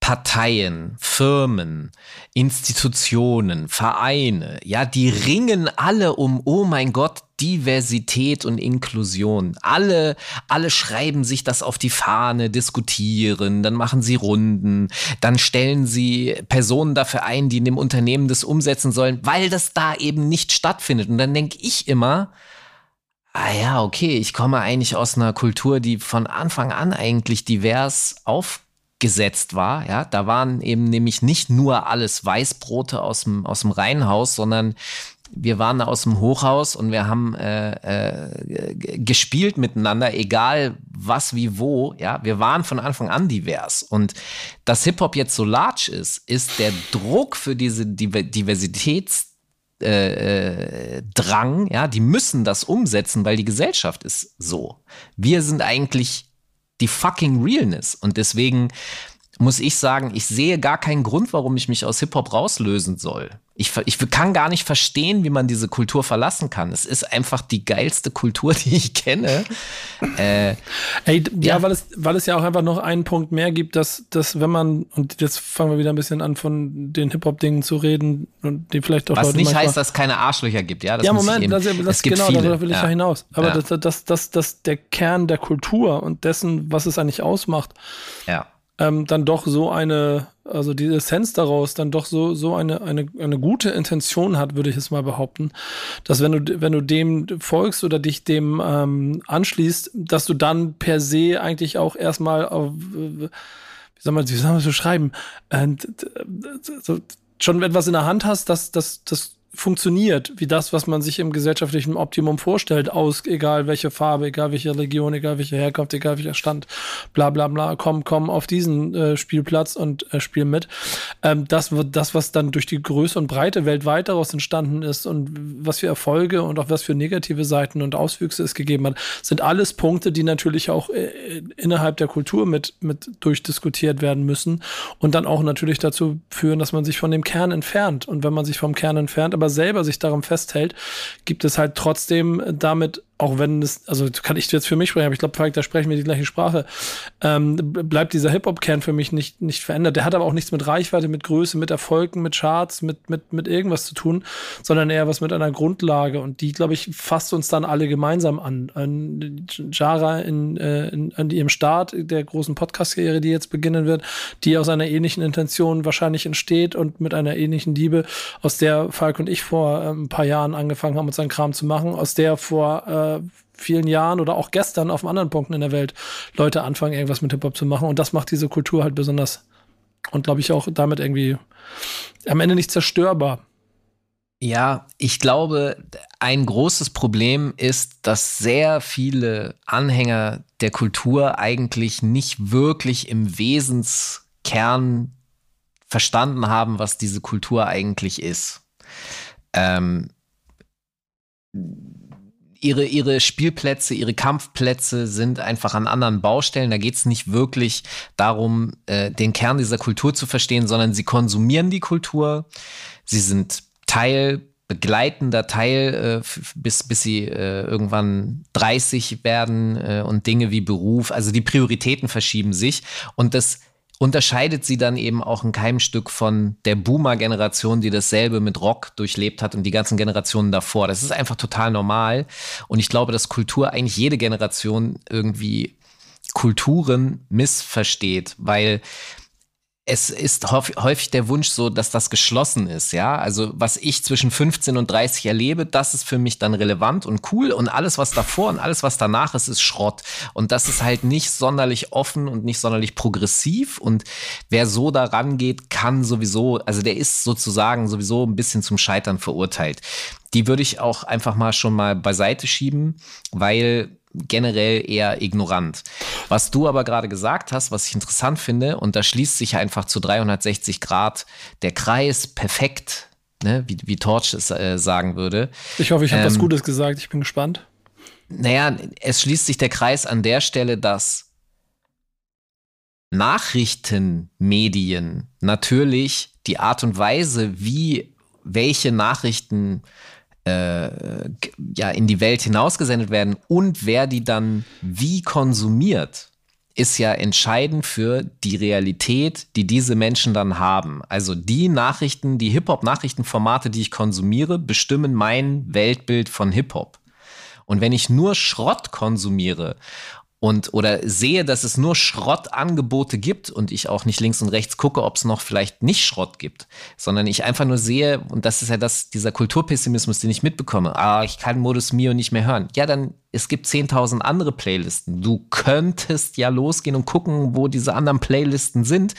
Parteien, Firmen, Institutionen, Vereine, ja, die ringen alle um, oh mein Gott, Diversität und Inklusion. Alle, alle schreiben sich das auf die Fahne, diskutieren, dann machen sie Runden, dann stellen sie Personen dafür ein, die in dem Unternehmen das umsetzen sollen, weil das da eben nicht stattfindet. Und dann denke ich immer, ah ja, okay, ich komme eigentlich aus einer Kultur, die von Anfang an eigentlich divers auf gesetzt war. Ja, da waren eben nämlich nicht nur alles Weißbrote aus dem, aus dem Reihenhaus, sondern wir waren aus dem Hochhaus und wir haben äh, äh, gespielt miteinander, egal was wie wo. Ja, wir waren von Anfang an divers. Und dass Hip Hop jetzt so large ist, ist der Druck für diese Diversitäts äh, äh, Drang, ja, die müssen das umsetzen, weil die Gesellschaft ist so. Wir sind eigentlich die fucking Realness. Und deswegen muss ich sagen, ich sehe gar keinen Grund, warum ich mich aus Hip-Hop rauslösen soll. Ich, ich kann gar nicht verstehen, wie man diese Kultur verlassen kann. Es ist einfach die geilste Kultur, die ich kenne. Äh, Ey, ja, ja, weil, es, weil es ja auch einfach noch einen Punkt mehr gibt, dass, dass wenn man, und jetzt fangen wir wieder ein bisschen an, von den Hip-Hop-Dingen zu reden, und die vielleicht auch Was Leute nicht heißt, dass es keine Arschlöcher gibt, ja? Das ja, Moment, das, das, genau, viele. da will ich ja, hinaus. Aber ja. das, das, das, das, der Kern der Kultur und dessen, was es eigentlich ausmacht, ja ähm, dann doch so eine, also die Essenz daraus dann doch so, so eine, eine, eine gute Intention hat, würde ich es mal behaupten, dass wenn du, wenn du dem folgst oder dich dem ähm, anschließt, dass du dann per se eigentlich auch erstmal auf, wie soll man, wie soll man so schreiben, äh, schon etwas in der Hand hast, dass, dass, dass funktioniert, wie das, was man sich im gesellschaftlichen Optimum vorstellt, aus egal welche Farbe, egal welche Region, egal welche Herkunft, egal welcher Stand, bla bla bla, komm, komm auf diesen äh, Spielplatz und äh, spiel mit. Ähm, das wird das, was dann durch die Größe und Breite weltweit daraus entstanden ist und was für Erfolge und auch was für negative Seiten und Auswüchse es gegeben hat, sind alles Punkte, die natürlich auch äh, innerhalb der Kultur mit, mit durchdiskutiert werden müssen und dann auch natürlich dazu führen, dass man sich von dem Kern entfernt. Und wenn man sich vom Kern entfernt, aber selber sich daran festhält, gibt es halt trotzdem damit auch wenn es, also kann ich jetzt für mich sprechen, aber ich glaube, Falk, da sprechen wir die gleiche Sprache, ähm, bleibt dieser Hip-Hop-Kern für mich nicht, nicht verändert. Der hat aber auch nichts mit Reichweite, mit Größe, mit Erfolgen, mit Charts, mit, mit, mit irgendwas zu tun, sondern eher was mit einer Grundlage. Und die, glaube ich, fasst uns dann alle gemeinsam an. an Jara in, äh, in, an ihrem Start der großen Podcast-Karriere, die jetzt beginnen wird, die aus einer ähnlichen Intention wahrscheinlich entsteht und mit einer ähnlichen Liebe, aus der Falk und ich vor äh, ein paar Jahren angefangen haben, unseren Kram zu machen, aus der vor äh, vielen Jahren oder auch gestern auf anderen Punkten in der Welt Leute anfangen, irgendwas mit Hip-Hop zu machen. Und das macht diese Kultur halt besonders und glaube ich auch damit irgendwie am Ende nicht zerstörbar. Ja, ich glaube, ein großes Problem ist, dass sehr viele Anhänger der Kultur eigentlich nicht wirklich im Wesenskern verstanden haben, was diese Kultur eigentlich ist. Ähm, ihre, ihre Spielplätze, ihre Kampfplätze sind einfach an anderen Baustellen. Da geht es nicht wirklich darum, äh, den Kern dieser Kultur zu verstehen, sondern sie konsumieren die Kultur. Sie sind Teil, begleitender Teil, äh, bis, bis sie äh, irgendwann 30 werden äh, und Dinge wie Beruf, also die Prioritäten verschieben sich. Und das unterscheidet sie dann eben auch ein Keimstück von der Boomer-Generation, die dasselbe mit Rock durchlebt hat und die ganzen Generationen davor. Das ist einfach total normal. Und ich glaube, dass Kultur eigentlich jede Generation irgendwie Kulturen missversteht, weil es ist häufig der Wunsch so, dass das geschlossen ist, ja. Also was ich zwischen 15 und 30 erlebe, das ist für mich dann relevant und cool und alles, was davor und alles, was danach ist, ist Schrott. Und das ist halt nicht sonderlich offen und nicht sonderlich progressiv und wer so daran geht, kann sowieso, also der ist sozusagen sowieso ein bisschen zum Scheitern verurteilt. Die würde ich auch einfach mal schon mal beiseite schieben, weil generell eher ignorant. Was du aber gerade gesagt hast, was ich interessant finde, und da schließt sich einfach zu 360 Grad der Kreis perfekt, ne, wie, wie Torch es äh, sagen würde. Ich hoffe, ich habe ähm, was Gutes gesagt, ich bin gespannt. Naja, es schließt sich der Kreis an der Stelle, dass Nachrichtenmedien natürlich die Art und Weise, wie welche Nachrichten äh, ja, in die Welt hinausgesendet werden und wer die dann wie konsumiert, ist ja entscheidend für die Realität, die diese Menschen dann haben. Also die Nachrichten, die Hip-Hop-Nachrichtenformate, die ich konsumiere, bestimmen mein Weltbild von Hip-Hop. Und wenn ich nur Schrott konsumiere und oder sehe, dass es nur Schrottangebote gibt und ich auch nicht links und rechts gucke, ob es noch vielleicht nicht Schrott gibt, sondern ich einfach nur sehe, und das ist ja das, dieser Kulturpessimismus, den ich mitbekomme, ah, ich kann Modus Mio nicht mehr hören. Ja, dann, es gibt 10.000 andere Playlisten. Du könntest ja losgehen und gucken, wo diese anderen Playlisten sind,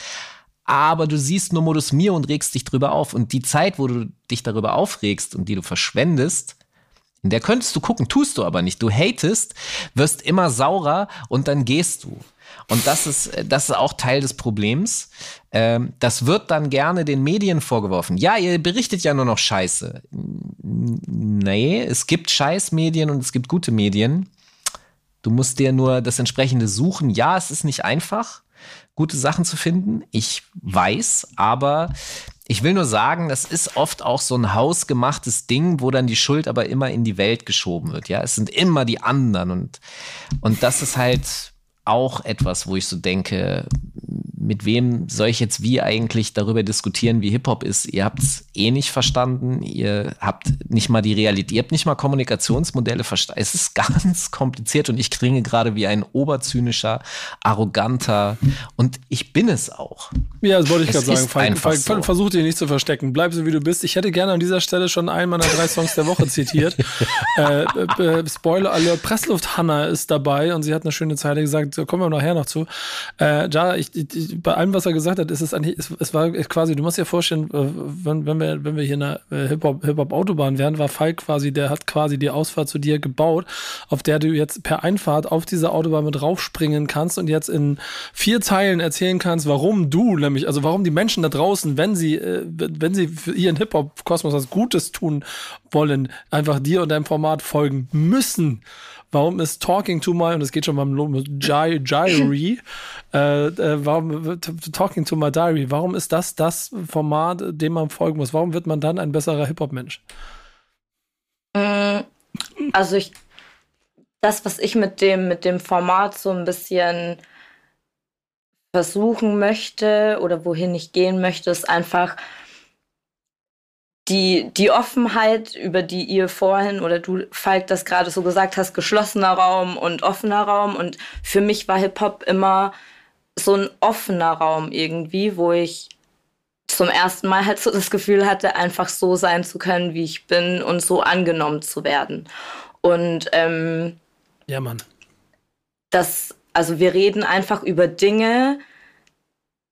aber du siehst nur Modus Mio und regst dich drüber auf. Und die Zeit, wo du dich darüber aufregst und die du verschwendest, in der könntest du gucken, tust du aber nicht. Du hatest, wirst immer saurer und dann gehst du. Und das ist, das ist auch Teil des Problems. Ähm, das wird dann gerne den Medien vorgeworfen. Ja, ihr berichtet ja nur noch Scheiße. Nee, es gibt Scheißmedien und es gibt gute Medien. Du musst dir nur das entsprechende suchen. Ja, es ist nicht einfach, gute Sachen zu finden. Ich weiß, aber ich will nur sagen, das ist oft auch so ein hausgemachtes Ding, wo dann die Schuld aber immer in die Welt geschoben wird. Ja, es sind immer die anderen und, und das ist halt auch etwas, wo ich so denke, mit wem soll ich jetzt wie eigentlich darüber diskutieren, wie Hip-Hop ist? Ihr habt es eh nicht verstanden. Ihr habt nicht mal die Realität, ihr habt nicht mal Kommunikationsmodelle verstanden. Es ist ganz kompliziert und ich klinge gerade wie ein oberzynischer, arroganter und ich bin es auch. Ja, das wollte ich gerade sagen. Falk, Falk, so. versuch dich nicht zu verstecken. Bleib so, wie du bist. Ich hätte gerne an dieser Stelle schon einen meiner drei Songs der Woche zitiert. äh, äh, Spoiler Alert, Pressluft Hanna ist dabei und sie hat eine schöne Zeile gesagt, da kommen wir nachher noch zu. Äh, ja, ich, ich bei allem, was er gesagt hat, ist es eigentlich, es, es war quasi, du musst dir vorstellen, äh, wenn, wenn wir, wenn wir hier in einer äh, Hip-Hop, Hip-Hop-Autobahn wären, war Falk quasi, der hat quasi die Ausfahrt zu dir gebaut, auf der du jetzt per Einfahrt auf diese Autobahn mit raufspringen kannst und jetzt in vier Teilen erzählen kannst, warum du nämlich, also warum die Menschen da draußen, wenn sie, äh, wenn sie für ihren Hip-Hop-Kosmos was Gutes tun wollen, einfach dir und deinem Format folgen müssen. Warum ist Talking to My, und es geht schon beim Jai, Diary, äh, äh, warum Talking to My Diary, warum ist das das Format, dem man folgen muss? Warum wird man dann ein besserer Hip-Hop-Mensch? Mm, also ich, das, was ich mit dem, mit dem Format so ein bisschen versuchen möchte oder wohin ich gehen möchte, ist einfach die, die Offenheit, über die ihr vorhin oder du, Falk, das gerade so gesagt hast, geschlossener Raum und offener Raum. Und für mich war Hip-Hop immer so ein offener Raum irgendwie, wo ich zum ersten Mal halt so das Gefühl hatte, einfach so sein zu können, wie ich bin und so angenommen zu werden. Und ähm, ja, Mann. Das, also wir reden einfach über Dinge,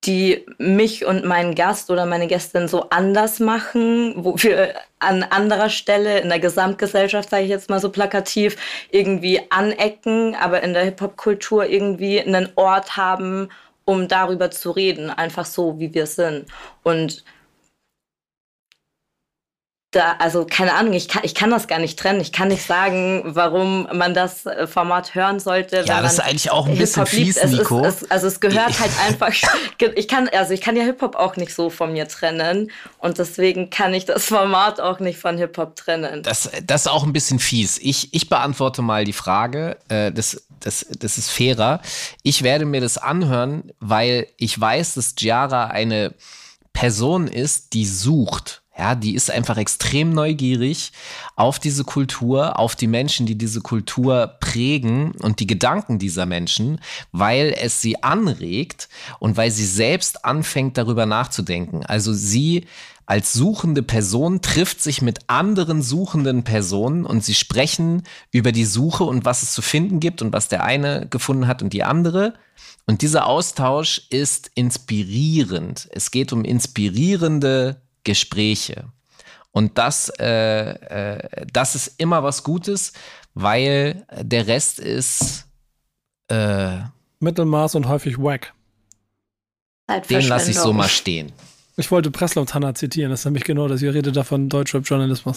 die mich und meinen Gast oder meine Gästin so anders machen, wo wir an anderer Stelle in der Gesamtgesellschaft, sage ich jetzt mal so plakativ, irgendwie anecken, aber in der Hip-Hop-Kultur irgendwie einen Ort haben, um darüber zu reden, einfach so, wie wir sind. Und da, also keine Ahnung, ich kann, ich kann das gar nicht trennen. Ich kann nicht sagen, warum man das äh, Format hören sollte. Ja, das ist eigentlich auch ein bisschen fies, es Nico. Ist, es, also es gehört halt einfach. Ich kann, also ich kann ja Hip-Hop auch nicht so von mir trennen. Und deswegen kann ich das Format auch nicht von Hip-Hop trennen. Das, das ist auch ein bisschen fies. Ich, ich beantworte mal die Frage. Äh, das, das, das ist fairer. Ich werde mir das anhören, weil ich weiß, dass Giara eine Person ist, die sucht ja, die ist einfach extrem neugierig auf diese Kultur, auf die Menschen, die diese Kultur prägen und die Gedanken dieser Menschen, weil es sie anregt und weil sie selbst anfängt darüber nachzudenken. Also sie als suchende Person trifft sich mit anderen suchenden Personen und sie sprechen über die Suche und was es zu finden gibt und was der eine gefunden hat und die andere. Und dieser Austausch ist inspirierend. Es geht um inspirierende Gespräche. Und das, äh, äh, das ist immer was Gutes, weil der Rest ist äh, Mittelmaß und häufig wack. Den lasse ich so mal stehen. Ich wollte Presslau Tanner zitieren, das ist nämlich genau das. Ihr redet davon Deutschrap-Journalismus.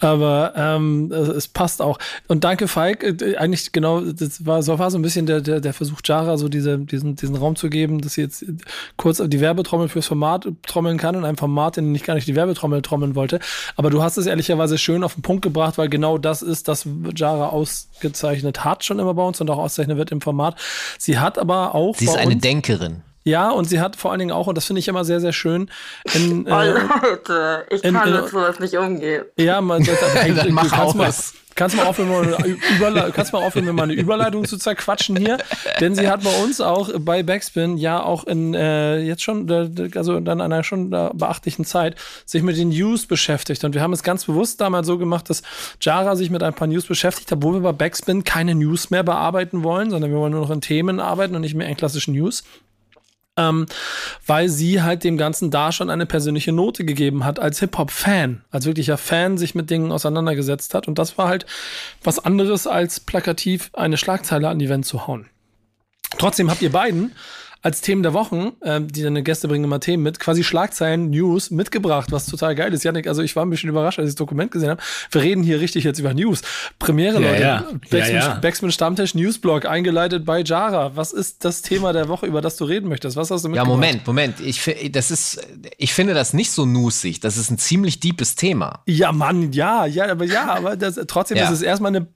Aber ähm, es passt auch. Und danke, Falk. Äh, eigentlich genau, das war so, war so ein bisschen der, der, der Versuch, Jara so diese, diesen, diesen Raum zu geben, dass sie jetzt kurz die Werbetrommel fürs Format trommeln kann und ein Format, in dem ich gar nicht die Werbetrommel trommeln wollte. Aber du hast es ehrlicherweise schön auf den Punkt gebracht, weil genau das ist, das Jara ausgezeichnet hat schon immer bei uns und auch auszeichnen wird im Format. Sie hat aber auch. Sie ist eine Denkerin. Ja, und sie hat vor allen Dingen auch, und das finde ich immer sehr, sehr schön. In, oh äh, Leute, ich in, kann in, mit sowas nicht umgehen. Ja, man das, Dann mach kannst, mal, kannst mal aufhören, mal eine kannst mal aufhören, mal eine Überleitung zu zerquatschen hier. Denn sie hat bei uns auch bei Backspin ja auch in äh, jetzt schon, also dann einer schon beachtlichen Zeit, sich mit den News beschäftigt. Und wir haben es ganz bewusst damals so gemacht, dass Jara sich mit ein paar News beschäftigt hat, wo wir bei Backspin keine News mehr bearbeiten wollen, sondern wir wollen nur noch in Themen arbeiten und nicht mehr in klassischen News ähm, weil sie halt dem Ganzen da schon eine persönliche Note gegeben hat als Hip-Hop-Fan, als wirklicher Fan sich mit Dingen auseinandergesetzt hat. Und das war halt was anderes als plakativ eine Schlagzeile an die Wand zu hauen. Trotzdem habt ihr beiden als Themen der Wochen, ähm, die deine Gäste bringen immer Themen mit, quasi Schlagzeilen, News mitgebracht, was total geil ist. Janik, also ich war ein bisschen überrascht, als ich das Dokument gesehen habe. Wir reden hier richtig jetzt über News. Premiere, ja, Leute. Ja. Backspin, ja. Backspin Stammtisch Newsblog, eingeleitet bei Jara. Was ist das Thema der Woche, über das du reden möchtest? Was hast du mitgebracht? Ja, Moment, Moment. Ich, das ist, ich finde das nicht so nusig. Das ist ein ziemlich deepes Thema. Ja, Mann, ja, ja, aber ja, aber das, trotzdem ja. ist es erstmal eine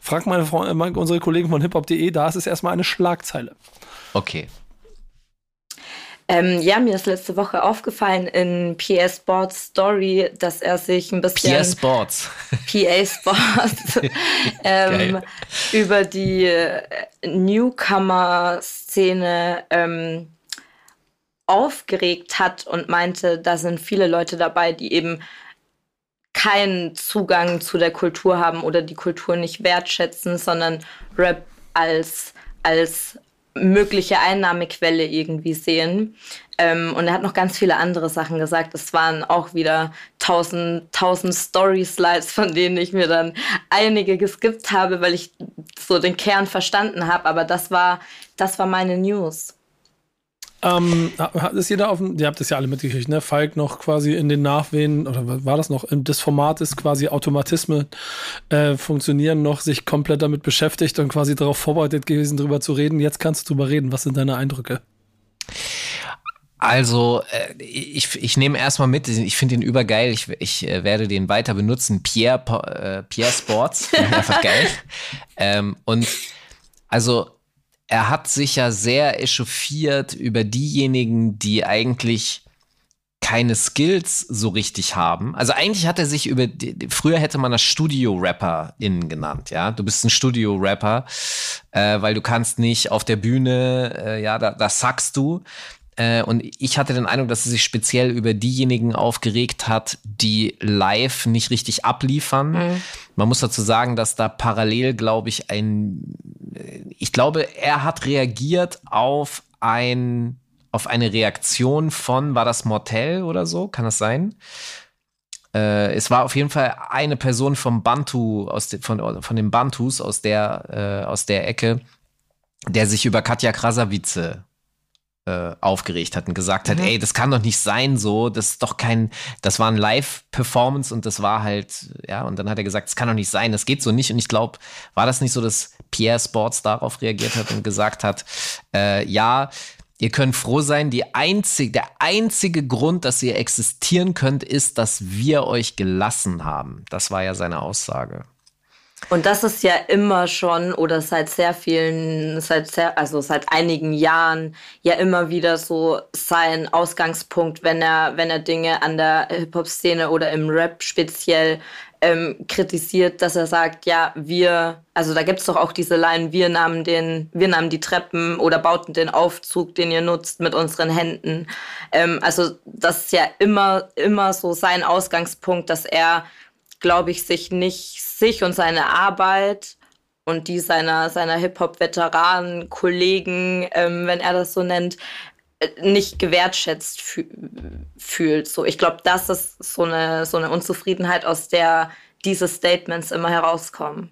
Frag meine Freunde, unsere Kollegen von hiphop.de, da ist es erstmal eine Schlagzeile. Okay. Ähm, ja, mir ist letzte Woche aufgefallen in PA Sports Story, dass er sich ein bisschen. PA Sports. PA Sports. ähm, über die äh, Newcomer-Szene ähm, aufgeregt hat und meinte, da sind viele Leute dabei, die eben keinen Zugang zu der Kultur haben oder die Kultur nicht wertschätzen, sondern Rap als, als mögliche Einnahmequelle irgendwie sehen. Ähm, und er hat noch ganz viele andere Sachen gesagt. Es waren auch wieder tausend, tausend Story-Slides, von denen ich mir dann einige geskippt habe, weil ich so den Kern verstanden habe. Aber das war, das war meine News. Ähm, hat es jeder auf dem, ihr habt das ja alle mitgekriegt, ne? Falk noch quasi in den Nachwehen, oder war das noch, des Formates quasi Automatismen äh, funktionieren, noch sich komplett damit beschäftigt und quasi darauf vorbereitet gewesen, darüber zu reden. Jetzt kannst du drüber reden. Was sind deine Eindrücke? Also, äh, ich, ich nehme erstmal mit, ich finde den übergeil, ich, ich äh, werde den weiter benutzen. Pierre, äh, Pierre Sports, einfach geil. Ähm, und also, er hat sich ja sehr echauffiert über diejenigen, die eigentlich keine Skills so richtig haben. Also eigentlich hat er sich über, früher hätte man das Studio-Rapper innen genannt, ja. Du bist ein Studio-Rapper, äh, weil du kannst nicht auf der Bühne, äh, ja, da, da sackst du. Äh, und ich hatte den Eindruck, dass er sich speziell über diejenigen aufgeregt hat, die live nicht richtig abliefern. Mhm. Man muss dazu sagen, dass da parallel, glaube ich, ein, ich glaube, er hat reagiert auf ein, auf eine Reaktion von, war das Mortel oder so? Kann das sein? Äh, es war auf jeden Fall eine Person vom Bantu, aus de, von, von den Bantus aus der, äh, aus der Ecke, der sich über Katja Krasavice äh, aufgeregt hat und gesagt hat, mhm. ey, das kann doch nicht sein so, das ist doch kein, das war ein Live-Performance und das war halt, ja, und dann hat er gesagt, das kann doch nicht sein, das geht so nicht. Und ich glaube, war das nicht so, dass Pierre Sports darauf reagiert hat und gesagt hat, äh, ja, Ihr könnt froh sein, die einzig, der einzige Grund, dass ihr existieren könnt, ist, dass wir euch gelassen haben. Das war ja seine Aussage. Und das ist ja immer schon oder seit sehr vielen, seit sehr, also seit einigen Jahren ja immer wieder so sein Ausgangspunkt, wenn er, wenn er Dinge an der Hip-Hop-Szene oder im Rap speziell ähm, kritisiert, dass er sagt, ja, wir, also da gibt es doch auch diese Line, wir nahmen den, wir nahmen die Treppen oder bauten den Aufzug, den ihr nutzt, mit unseren Händen. Ähm, also das ist ja immer, immer so sein Ausgangspunkt, dass er, glaube ich, sich nicht sich und seine Arbeit und die seiner, seiner Hip-Hop-Veteranen, Kollegen, ähm, wenn er das so nennt, äh, nicht gewertschätzt fü fühlt. So, ich glaube, das ist so eine, so eine Unzufriedenheit, aus der diese Statements immer herauskommen.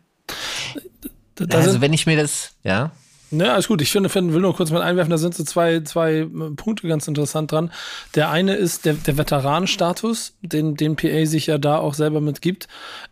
also wenn ich mir das, ja. Ne, alles gut. Ich finde, find, will nur kurz mal einwerfen, da sind so zwei, zwei äh, Punkte ganz interessant dran. Der eine ist der, der Veteranenstatus, den, den PA sich ja da auch selber mitgibt,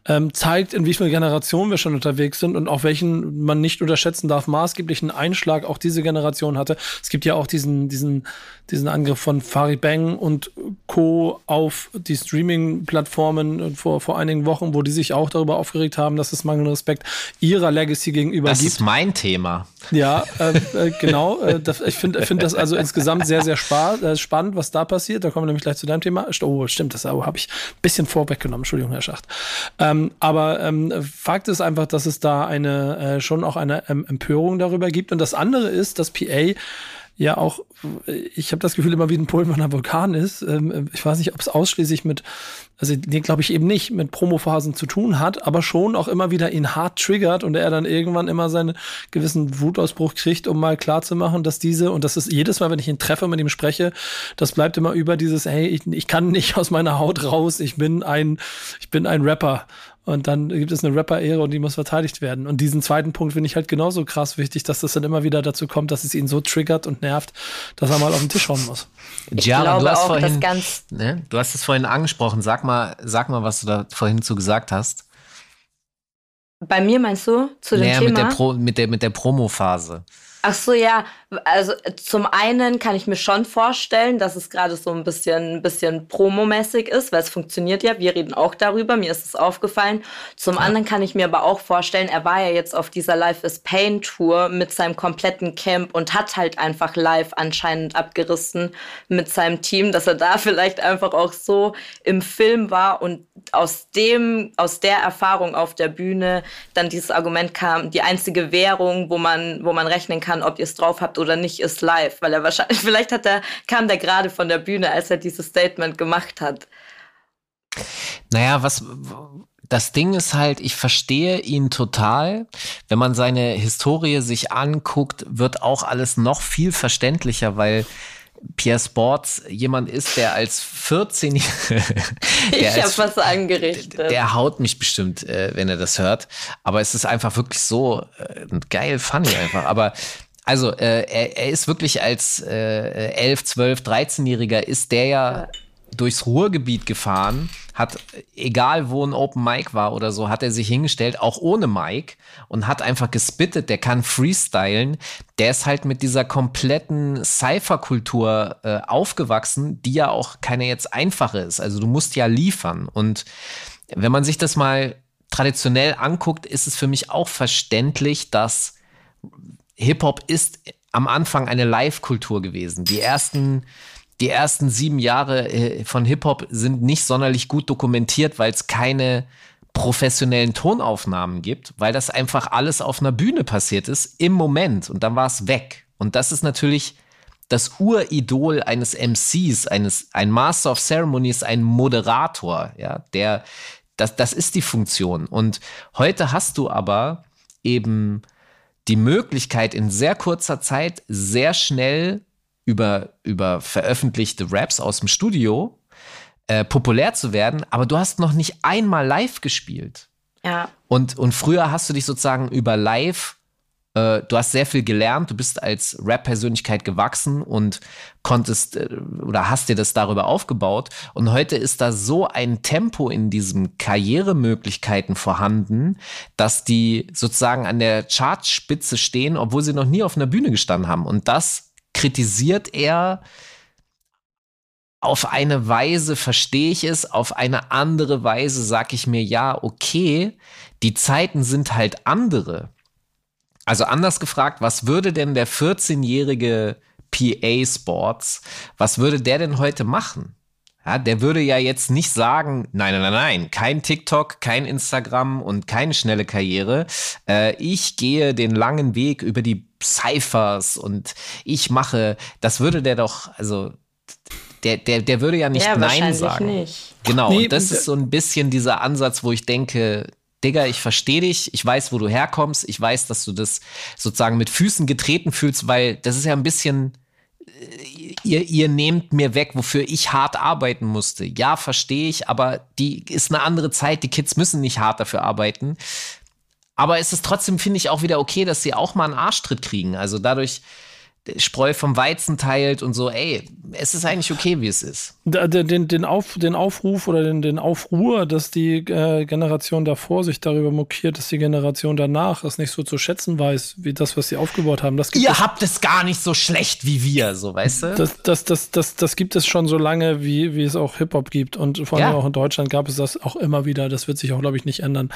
ähm, zeigt, in wie vielen Generationen wir schon unterwegs sind und auch welchen man nicht unterschätzen darf, maßgeblichen Einschlag auch diese Generation hatte. Es gibt ja auch diesen, diesen, diesen Angriff von Farid Bang und Co. auf die Streaming-Plattformen vor, vor einigen Wochen, wo die sich auch darüber aufgeregt haben, dass es mangelnden Respekt ihrer Legacy gegenüber das gibt. Das ist mein Thema. Ja, äh, äh, genau. Äh, das, ich finde find das also insgesamt sehr, sehr spa äh, spannend, was da passiert. Da kommen wir nämlich gleich zu deinem Thema. Oh, stimmt, das habe ich ein bisschen vorweggenommen. Entschuldigung, Herr Schacht. Ähm, aber ähm, Fakt ist einfach, dass es da eine äh, schon auch eine ähm, Empörung darüber gibt. Und das andere ist, dass PA ja auch, ich habe das Gefühl, immer wie ein Pulverner Vulkan ist. Ähm, ich weiß nicht, ob es ausschließlich mit, also nee, glaube ich eben nicht, mit Promophasen zu tun hat, aber schon auch immer wieder ihn hart triggert und er dann irgendwann immer seinen gewissen Wutausbruch kriegt, um mal klarzumachen, dass diese, und das ist jedes Mal, wenn ich ihn treffe, mit ihm spreche, das bleibt immer über dieses, hey, ich, ich kann nicht aus meiner Haut raus, ich bin ein, ich bin ein Rapper. Und dann gibt es eine Rapper-Ehre und die muss verteidigt werden. Und diesen zweiten Punkt finde ich halt genauso krass wichtig, dass das dann immer wieder dazu kommt, dass es ihn so triggert und nervt, dass er mal auf den Tisch hauen muss. Ja, du hast auch, vorhin, ne, du hast es vorhin angesprochen. Sag mal, sag mal, was du da vorhin zu gesagt hast. Bei mir meinst du zu dem naja, Thema? Mit der, Pro, mit der, mit der Promo-Phase. Ach so, ja. Also zum einen kann ich mir schon vorstellen, dass es gerade so ein bisschen, ein bisschen promomäßig ist, weil es funktioniert ja. Wir reden auch darüber. Mir ist es aufgefallen. Zum ja. anderen kann ich mir aber auch vorstellen, er war ja jetzt auf dieser Life is Pain Tour mit seinem kompletten Camp und hat halt einfach live anscheinend abgerissen mit seinem Team, dass er da vielleicht einfach auch so im Film war und aus dem, aus der Erfahrung auf der Bühne dann dieses Argument kam, die einzige Währung, wo man, wo man rechnen kann, kann, ob ihr es drauf habt oder nicht, ist live, weil er wahrscheinlich, vielleicht hat er, kam der gerade von der Bühne, als er dieses Statement gemacht hat. Naja, was, das Ding ist halt, ich verstehe ihn total. Wenn man seine Historie sich anguckt, wird auch alles noch viel verständlicher, weil Pierre Sports jemand ist, der als 14 Ich habe was angerichtet. Der haut mich bestimmt, äh, wenn er das hört. Aber es ist einfach wirklich so äh, geil, funny einfach. Aber also äh, er, er ist wirklich als äh, 11, 12, 13-Jähriger ist der ja durchs Ruhrgebiet gefahren, hat, egal wo ein Open Mic war oder so, hat er sich hingestellt, auch ohne Mic und hat einfach gespittet, der kann freestylen. Der ist halt mit dieser kompletten Cypher-Kultur äh, aufgewachsen, die ja auch keine jetzt einfache ist. Also du musst ja liefern. Und wenn man sich das mal traditionell anguckt, ist es für mich auch verständlich, dass Hip-Hop ist am Anfang eine Live-Kultur gewesen. Die ersten die ersten sieben Jahre äh, von Hip-Hop sind nicht sonderlich gut dokumentiert, weil es keine professionellen Tonaufnahmen gibt, weil das einfach alles auf einer Bühne passiert ist im Moment und dann war es weg. Und das ist natürlich das Uridol eines MCs, eines, ein Master of Ceremonies, ein Moderator, ja, der, das, das ist die Funktion. Und heute hast du aber eben die Möglichkeit, in sehr kurzer Zeit sehr schnell über, über veröffentlichte Raps aus dem Studio äh, populär zu werden, aber du hast noch nicht einmal live gespielt. Ja. Und, und früher hast du dich sozusagen über live, äh, du hast sehr viel gelernt, du bist als Rap-Persönlichkeit gewachsen und konntest äh, oder hast dir das darüber aufgebaut. Und heute ist da so ein Tempo in diesen Karrieremöglichkeiten vorhanden, dass die sozusagen an der Chartspitze stehen, obwohl sie noch nie auf einer Bühne gestanden haben. Und das kritisiert er auf eine Weise verstehe ich es, auf eine andere Weise sage ich mir, ja, okay, die Zeiten sind halt andere. Also anders gefragt, was würde denn der 14-jährige PA Sports, was würde der denn heute machen? Ja, der würde ja jetzt nicht sagen, nein, nein, nein, nein, kein TikTok, kein Instagram und keine schnelle Karriere. Äh, ich gehe den langen Weg über die Cyphers und ich mache, das würde der doch, also der, der, der würde ja nicht ja, Nein sagen. Nicht. Genau, nee, und das ist so ein bisschen dieser Ansatz, wo ich denke, Digga, ich verstehe dich, ich weiß, wo du herkommst, ich weiß, dass du das sozusagen mit Füßen getreten fühlst, weil das ist ja ein bisschen ihr, ihr nehmt mir weg, wofür ich hart arbeiten musste. Ja, verstehe ich, aber die ist eine andere Zeit. Die Kids müssen nicht hart dafür arbeiten. Aber es ist trotzdem, finde ich, auch wieder okay, dass sie auch mal einen Arschtritt kriegen. Also dadurch, Spreu vom Weizen teilt und so, ey, es ist eigentlich okay, wie es ist. Den, den, Auf, den Aufruf oder den, den Aufruhr, dass die äh, Generation davor sich darüber mokiert, dass die Generation danach es nicht so zu schätzen weiß, wie das, was sie aufgebaut haben. Das Ihr es, habt es gar nicht so schlecht wie wir, so weißt du? Das, das, das, das, das gibt es schon so lange, wie, wie es auch Hip-Hop gibt. Und vor allem ja. auch in Deutschland gab es das auch immer wieder. Das wird sich auch, glaube ich, nicht ändern.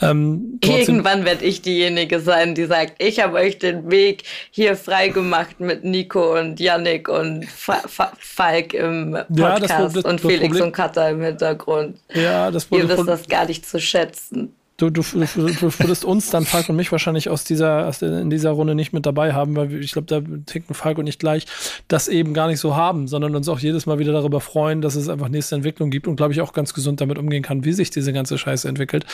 Ähm, Irgendwann werde ich diejenige sein, die sagt, ich habe euch den Weg hier freigemacht gemacht mit Nico und Yannick und Fa Fa Falk im Podcast ja, das, das, und Felix Problem, und Katha im Hintergrund. Ja, das Ihr wisst das gar nicht zu schätzen. Du, du, du, du würdest uns dann, Falk und mich, wahrscheinlich aus dieser, aus in dieser Runde nicht mit dabei haben, weil ich glaube, da ticken Falk und ich gleich das eben gar nicht so haben, sondern uns auch jedes Mal wieder darüber freuen, dass es einfach nächste Entwicklung gibt und glaube ich auch ganz gesund damit umgehen kann, wie sich diese ganze Scheiße entwickelt.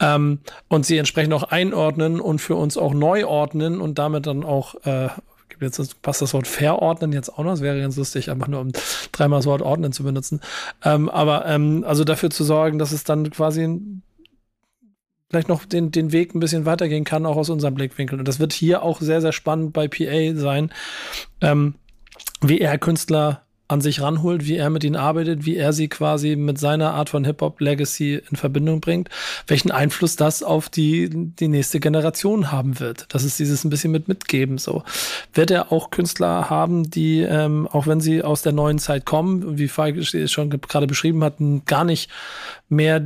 Ähm, und sie entsprechend auch einordnen und für uns auch neu ordnen und damit dann auch äh, jetzt passt das Wort verordnen jetzt auch noch. Das wäre ganz lustig, einfach nur um dreimal das Wort ordnen zu benutzen. Ähm, aber ähm, also dafür zu sorgen, dass es dann quasi vielleicht noch den, den Weg ein bisschen weitergehen kann, auch aus unserem Blickwinkel. Und das wird hier auch sehr, sehr spannend bei PA sein, ähm, wie er Künstler an sich ranholt, wie er mit ihnen arbeitet, wie er sie quasi mit seiner Art von Hip-Hop-Legacy in Verbindung bringt, welchen Einfluss das auf die, die nächste Generation haben wird. Das ist dieses ein bisschen mit mitgeben so. Wird er auch Künstler haben, die, ähm, auch wenn sie aus der neuen Zeit kommen, wie Falk schon gerade beschrieben hat, gar nicht mehr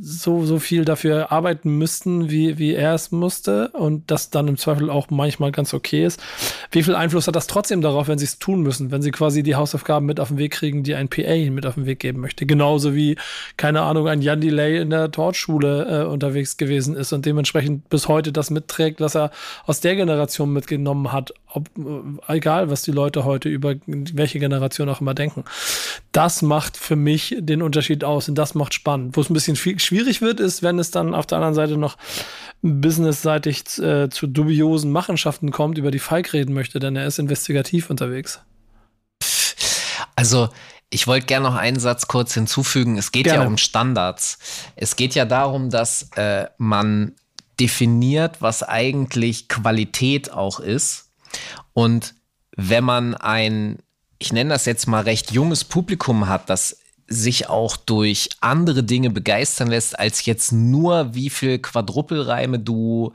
so, so viel dafür arbeiten müssten, wie, wie er es musste und das dann im Zweifel auch manchmal ganz okay ist. Wie viel Einfluss hat das trotzdem darauf, wenn sie es tun müssen, wenn sie quasi die Hausaufgaben Aufgaben mit auf den Weg kriegen, die ein PA mit auf den Weg geben möchte. Genauso wie, keine Ahnung, ein Jan Delay in der Tortschule äh, unterwegs gewesen ist und dementsprechend bis heute das mitträgt, was er aus der Generation mitgenommen hat. Ob, äh, egal, was die Leute heute über welche Generation auch immer denken. Das macht für mich den Unterschied aus und das macht spannend. Wo es ein bisschen schwierig wird, ist, wenn es dann auf der anderen Seite noch businessseitig äh, zu dubiosen Machenschaften kommt, über die Falk reden möchte, denn er ist investigativ unterwegs. Also, ich wollte gerne noch einen Satz kurz hinzufügen. Es geht gerne. ja um Standards. Es geht ja darum, dass äh, man definiert, was eigentlich Qualität auch ist. Und wenn man ein, ich nenne das jetzt mal recht junges Publikum hat, das sich auch durch andere Dinge begeistern lässt, als jetzt nur, wie viel Quadrupelreime du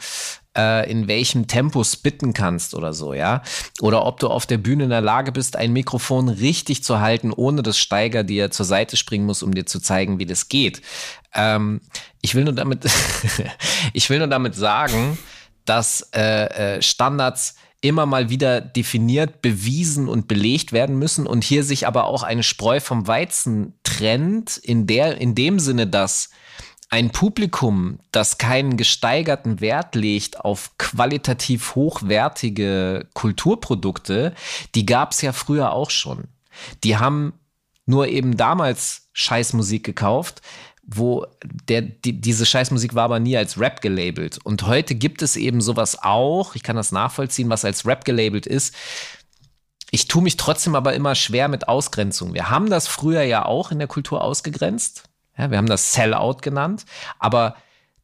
äh, in welchem Tempo spitten kannst oder so, ja. Oder ob du auf der Bühne in der Lage bist, ein Mikrofon richtig zu halten, ohne dass Steiger dir zur Seite springen muss, um dir zu zeigen, wie das geht. Ähm, ich will nur damit, ich will nur damit sagen, dass äh, äh, Standards immer mal wieder definiert, bewiesen und belegt werden müssen und hier sich aber auch eine Spreu vom Weizen trennt, in der, in dem Sinne, dass ein Publikum, das keinen gesteigerten Wert legt auf qualitativ hochwertige Kulturprodukte, die gab es ja früher auch schon. Die haben nur eben damals Scheißmusik gekauft, wo der, die, diese Scheißmusik war aber nie als Rap gelabelt. Und heute gibt es eben sowas auch, ich kann das nachvollziehen, was als Rap gelabelt ist. Ich tue mich trotzdem aber immer schwer mit Ausgrenzung. Wir haben das früher ja auch in der Kultur ausgegrenzt. Ja, wir haben das Sellout genannt. Aber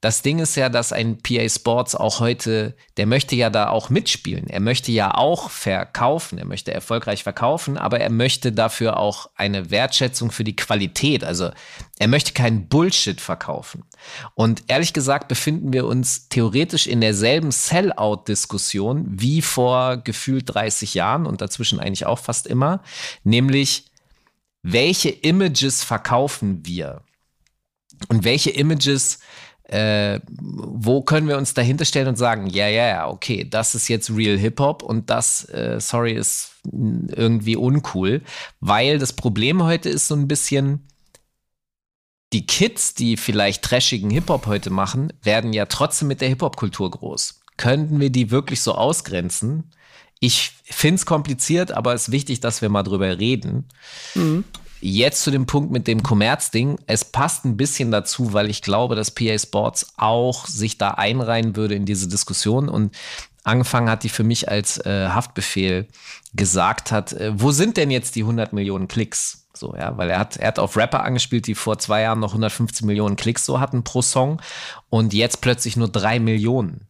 das Ding ist ja, dass ein PA Sports auch heute, der möchte ja da auch mitspielen. Er möchte ja auch verkaufen. Er möchte erfolgreich verkaufen, aber er möchte dafür auch eine Wertschätzung für die Qualität. Also er möchte keinen Bullshit verkaufen. Und ehrlich gesagt befinden wir uns theoretisch in derselben Sellout-Diskussion wie vor gefühlt 30 Jahren und dazwischen eigentlich auch fast immer. Nämlich, welche Images verkaufen wir? Und welche Images äh, wo können wir uns dahinter stellen und sagen, ja, ja, ja, okay, das ist jetzt Real Hip-Hop und das, äh, sorry, ist irgendwie uncool, weil das Problem heute ist so ein bisschen, die Kids, die vielleicht trashigen Hip-Hop heute machen, werden ja trotzdem mit der Hip-Hop-Kultur groß. Könnten wir die wirklich so ausgrenzen? Ich finde es kompliziert, aber es ist wichtig, dass wir mal drüber reden. Mhm. Jetzt zu dem Punkt mit dem Kommerzding. Es passt ein bisschen dazu, weil ich glaube, dass PA Sports auch sich da einreihen würde in diese Diskussion und angefangen hat, die für mich als äh, Haftbefehl gesagt hat, äh, wo sind denn jetzt die 100 Millionen Klicks? So, ja, weil er hat, er hat auf Rapper angespielt, die vor zwei Jahren noch 150 Millionen Klicks so hatten pro Song und jetzt plötzlich nur drei Millionen.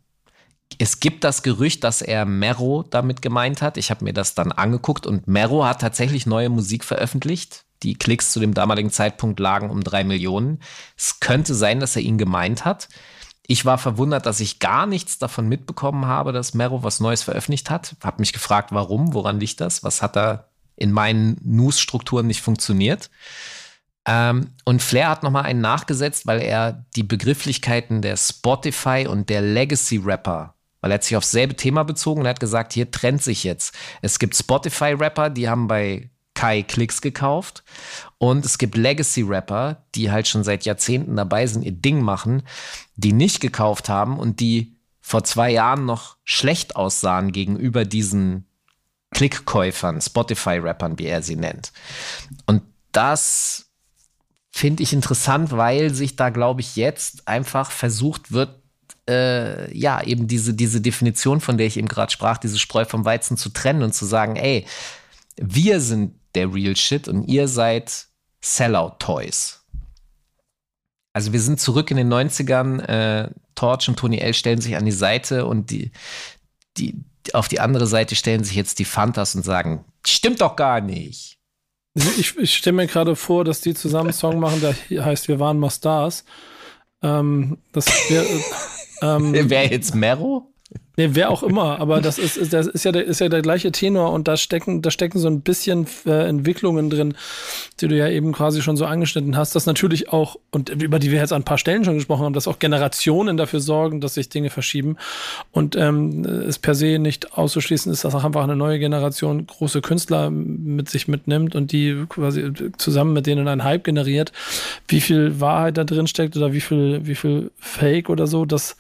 Es gibt das Gerücht, dass er Mero damit gemeint hat. Ich habe mir das dann angeguckt und Mero hat tatsächlich neue Musik veröffentlicht. Die Klicks zu dem damaligen Zeitpunkt lagen um drei Millionen. Es könnte sein, dass er ihn gemeint hat. Ich war verwundert, dass ich gar nichts davon mitbekommen habe, dass Mero was Neues veröffentlicht hat. Hab mich gefragt, warum, woran liegt das? Was hat da in meinen News-Strukturen nicht funktioniert? Ähm, und Flair hat nochmal einen nachgesetzt, weil er die Begrifflichkeiten der Spotify und der Legacy-Rapper weil er hat sich aufs selbe Thema bezogen und hat gesagt, hier trennt sich jetzt. Es gibt Spotify-Rapper, die haben bei Kai Klicks gekauft. Und es gibt Legacy-Rapper, die halt schon seit Jahrzehnten dabei sind, ihr Ding machen, die nicht gekauft haben und die vor zwei Jahren noch schlecht aussahen gegenüber diesen Klickkäufern, Spotify-Rappern, wie er sie nennt. Und das finde ich interessant, weil sich da, glaube ich, jetzt einfach versucht wird, äh, ja, eben diese, diese Definition, von der ich eben gerade sprach, diese Spreu vom Weizen zu trennen und zu sagen, ey, wir sind der Real Shit und ihr seid Sellout Toys. Also wir sind zurück in den 90ern. Äh, Torch und Tony L stellen sich an die Seite und die, die, auf die andere Seite stellen sich jetzt die Fantas und sagen, stimmt doch gar nicht. Ich, ich stelle mir gerade vor, dass die zusammen einen Song machen, der heißt Wir waren mal Stars. Ähm, das wär, ähm, Wer jetzt Mero? Nee, wer auch immer, aber das ist, das ist, ja der, ist ja der gleiche Tenor und da stecken, da stecken so ein bisschen äh, Entwicklungen drin, die du ja eben quasi schon so angeschnitten hast, dass natürlich auch, und über die wir jetzt an ein paar Stellen schon gesprochen haben, dass auch Generationen dafür sorgen, dass sich Dinge verschieben und ähm, es per se nicht auszuschließen ist, dass auch einfach eine neue Generation große Künstler mit sich mitnimmt und die quasi zusammen mit denen einen Hype generiert. Wie viel Wahrheit da drin steckt oder wie viel, wie viel Fake oder so, das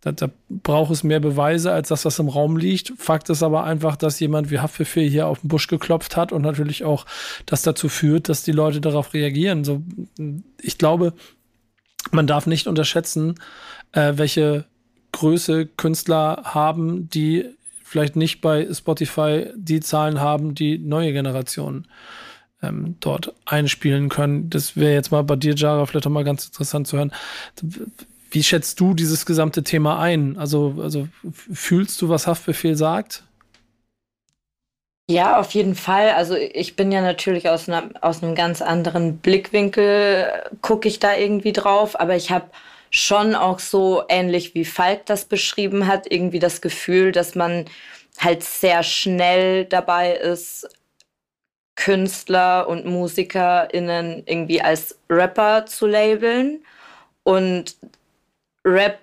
da, da braucht es mehr Beweise als das, was im Raum liegt. Fakt ist aber einfach, dass jemand wie Haftbefehl hier auf den Busch geklopft hat und natürlich auch das dazu führt, dass die Leute darauf reagieren. So, ich glaube, man darf nicht unterschätzen, äh, welche Größe Künstler haben, die vielleicht nicht bei Spotify die Zahlen haben, die neue Generationen ähm, dort einspielen können. Das wäre jetzt mal bei dir, Jara, vielleicht auch mal ganz interessant zu hören. Wie schätzt du dieses gesamte Thema ein? Also, also fühlst du, was Haftbefehl sagt? Ja, auf jeden Fall. Also ich bin ja natürlich aus, einer, aus einem ganz anderen Blickwinkel, gucke ich da irgendwie drauf, aber ich habe schon auch so ähnlich wie Falk das beschrieben hat, irgendwie das Gefühl, dass man halt sehr schnell dabei ist, Künstler und MusikerInnen irgendwie als Rapper zu labeln. Und Rap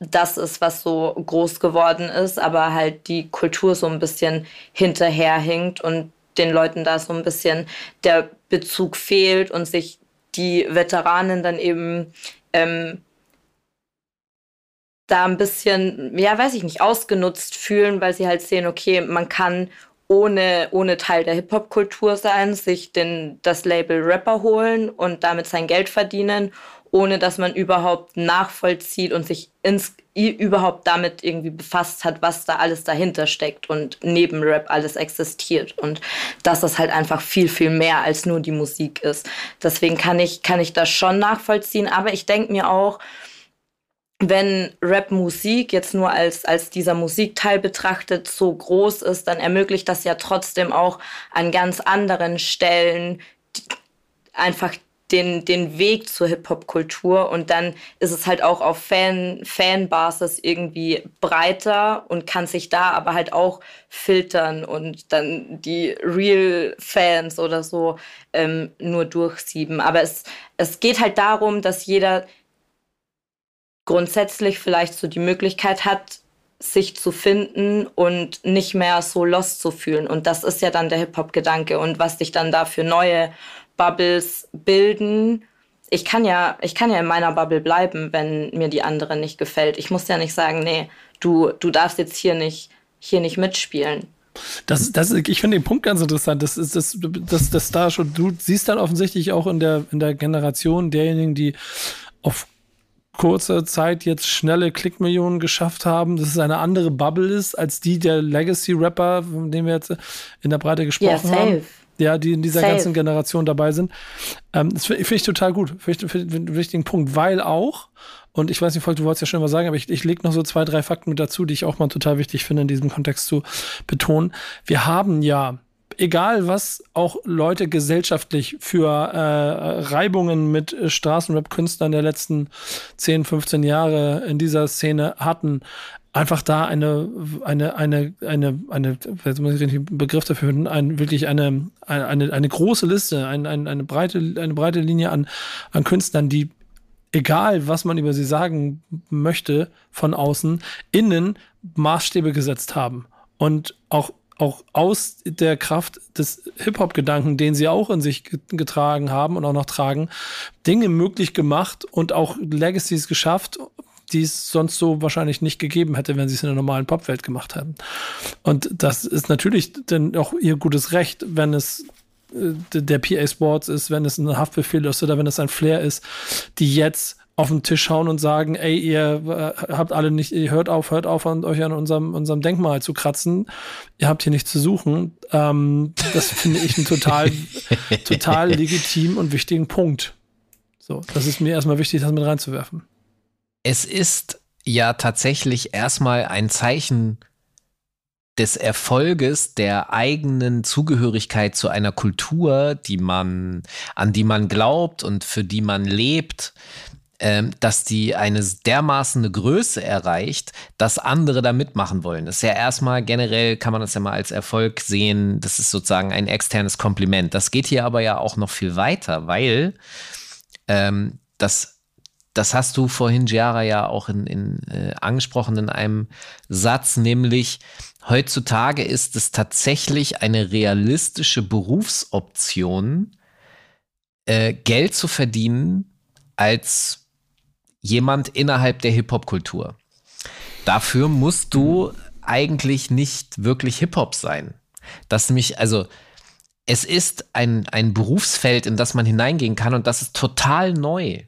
das ist, was so groß geworden ist, aber halt die Kultur so ein bisschen hinterherhinkt und den Leuten da so ein bisschen der Bezug fehlt und sich die Veteranen dann eben ähm, da ein bisschen, ja, weiß ich nicht, ausgenutzt fühlen, weil sie halt sehen, okay, man kann ohne, ohne Teil der Hip-Hop-Kultur sein, sich den, das Label Rapper holen und damit sein Geld verdienen ohne dass man überhaupt nachvollzieht und sich ins, überhaupt damit irgendwie befasst hat, was da alles dahinter steckt und neben Rap alles existiert und dass das halt einfach viel, viel mehr als nur die Musik ist. Deswegen kann ich, kann ich das schon nachvollziehen, aber ich denke mir auch, wenn Rap-Musik jetzt nur als, als dieser Musikteil betrachtet so groß ist, dann ermöglicht das ja trotzdem auch an ganz anderen Stellen einfach den, den Weg zur Hip-Hop-Kultur und dann ist es halt auch auf Fan, Fanbasis irgendwie breiter und kann sich da aber halt auch filtern und dann die Real-Fans oder so ähm, nur durchsieben. Aber es, es geht halt darum, dass jeder grundsätzlich vielleicht so die Möglichkeit hat, sich zu finden und nicht mehr so lost zu fühlen. Und das ist ja dann der Hip-Hop-Gedanke und was sich dann da für neue Bubbles bilden. Ich kann ja, ich kann ja in meiner Bubble bleiben, wenn mir die andere nicht gefällt. Ich muss ja nicht sagen, nee, du, du darfst jetzt hier nicht, hier nicht mitspielen. Das, das, ich finde den Punkt ganz interessant. Das ist das, das, das da schon. Du siehst dann offensichtlich auch in der, in der Generation derjenigen, die auf kurzer Zeit jetzt schnelle Klickmillionen geschafft haben, dass es eine andere Bubble ist als die der Legacy-Rapper, von denen wir jetzt in der Breite gesprochen ja, safe. haben ja, die in dieser Safe. ganzen Generation dabei sind. Ähm, das finde ich total gut. Finde ich find einen wichtigen Punkt, weil auch, und ich weiß nicht, Volk, du wolltest ja schon mal sagen, aber ich, ich lege noch so zwei, drei Fakten mit dazu, die ich auch mal total wichtig finde, in diesem Kontext zu betonen. Wir haben ja egal was auch Leute gesellschaftlich für äh, Reibungen mit Straßenrap-Künstlern der letzten 10, 15 Jahre in dieser Szene hatten, einfach da eine, eine, eine, eine, eine, jetzt muss ich den Begriff dafür finden, ein, wirklich eine, eine, eine große Liste, ein, ein, eine breite, eine breite Linie an, an Künstlern, die egal was man über sie sagen möchte von außen, innen Maßstäbe gesetzt haben. Und auch auch aus der Kraft des Hip-Hop-Gedanken, den sie auch in sich getragen haben und auch noch tragen, Dinge möglich gemacht und auch Legacies geschafft, die es sonst so wahrscheinlich nicht gegeben hätte, wenn sie es in der normalen Popwelt gemacht hätten. Und das ist natürlich dann auch ihr gutes Recht, wenn es äh, der PA Sports ist, wenn es ein Haftbefehl ist oder wenn es ein Flair ist, die jetzt auf den Tisch hauen und sagen, ey, ihr äh, habt alle nicht, ihr hört auf, hört auf, an euch an unserem, unserem Denkmal zu kratzen. Ihr habt hier nichts zu suchen. Ähm, das finde ich einen total, total legitim und wichtigen Punkt. So, das ist mir erstmal wichtig, das mit reinzuwerfen. Es ist ja tatsächlich erstmal ein Zeichen des Erfolges der eigenen Zugehörigkeit zu einer Kultur, die man, an die man glaubt und für die man lebt, ähm, dass die eine dermaßen eine Größe erreicht, dass andere da mitmachen wollen. Das ist ja erstmal generell, kann man das ja mal als Erfolg sehen. Das ist sozusagen ein externes Kompliment. Das geht hier aber ja auch noch viel weiter, weil ähm, das, das hast du vorhin, Giara, ja auch in, in, äh, angesprochen in einem Satz, nämlich heutzutage ist es tatsächlich eine realistische Berufsoption, äh, Geld zu verdienen als jemand innerhalb der Hip-Hop-Kultur. Dafür musst du eigentlich nicht wirklich Hip-Hop sein. Das nämlich, also, es ist ein, ein Berufsfeld, in das man hineingehen kann und das ist total neu.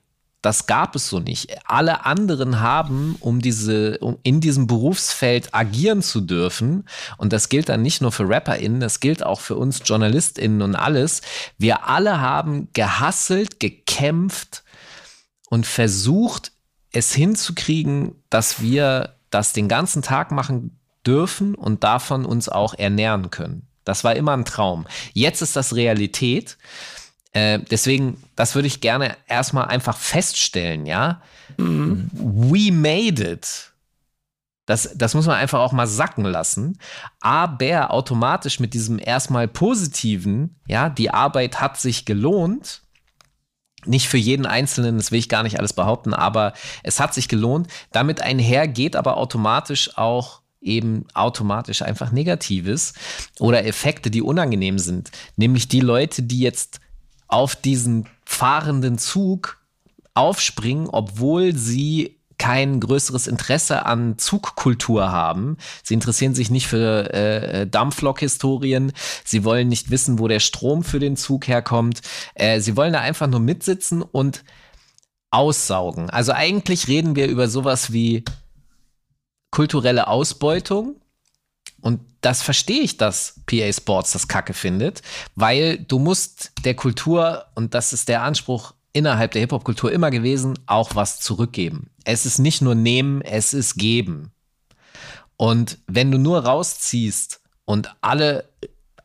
Das gab es so nicht. Alle anderen haben, um diese, um in diesem Berufsfeld agieren zu dürfen, und das gilt dann nicht nur für RapperInnen, das gilt auch für uns JournalistInnen und alles. Wir alle haben gehasselt, gekämpft, und versucht, es hinzukriegen, dass wir das den ganzen Tag machen dürfen und davon uns auch ernähren können. Das war immer ein Traum. Jetzt ist das Realität. Äh, deswegen, das würde ich gerne erstmal einfach feststellen, ja. Mhm. We made it. Das, das muss man einfach auch mal sacken lassen. Aber automatisch mit diesem erstmal positiven, ja, die Arbeit hat sich gelohnt, nicht für jeden Einzelnen, das will ich gar nicht alles behaupten, aber es hat sich gelohnt. Damit einher geht aber automatisch auch eben automatisch einfach Negatives oder Effekte, die unangenehm sind. Nämlich die Leute, die jetzt auf diesen fahrenden Zug aufspringen, obwohl sie kein größeres Interesse an Zugkultur haben. Sie interessieren sich nicht für äh, Dampflok-Historien. Sie wollen nicht wissen, wo der Strom für den Zug herkommt. Äh, sie wollen da einfach nur mitsitzen und aussaugen. Also eigentlich reden wir über sowas wie kulturelle Ausbeutung. Und das verstehe ich, dass PA Sports das Kacke findet, weil du musst der Kultur, und das ist der Anspruch innerhalb der Hip-Hop-Kultur immer gewesen, auch was zurückgeben. Es ist nicht nur nehmen, es ist geben. Und wenn du nur rausziehst und alle,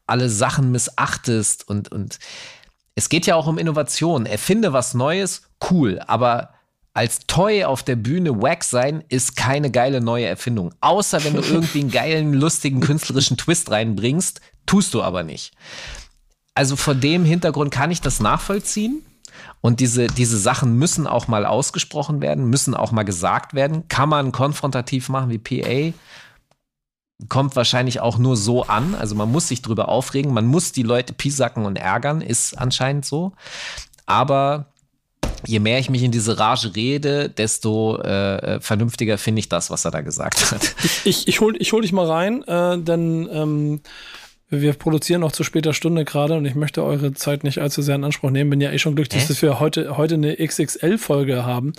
alle Sachen missachtest und, und es geht ja auch um Innovation. Erfinde was Neues, cool, aber als Toy auf der Bühne wack sein ist keine geile neue Erfindung. Außer wenn du irgendwie einen geilen, lustigen, künstlerischen Twist reinbringst, tust du aber nicht. Also vor dem Hintergrund kann ich das nachvollziehen. Und diese, diese Sachen müssen auch mal ausgesprochen werden, müssen auch mal gesagt werden. Kann man konfrontativ machen wie PA? Kommt wahrscheinlich auch nur so an. Also man muss sich drüber aufregen, man muss die Leute piesacken und ärgern, ist anscheinend so. Aber je mehr ich mich in diese Rage rede, desto äh, vernünftiger finde ich das, was er da gesagt hat. Ich, ich, hol, ich hol dich mal rein, äh, denn ähm, wir produzieren auch zu später Stunde gerade und ich möchte eure Zeit nicht allzu sehr in Anspruch nehmen. Bin ja eh schon glücklich, dass wir heute, heute eine XXL-Folge haben,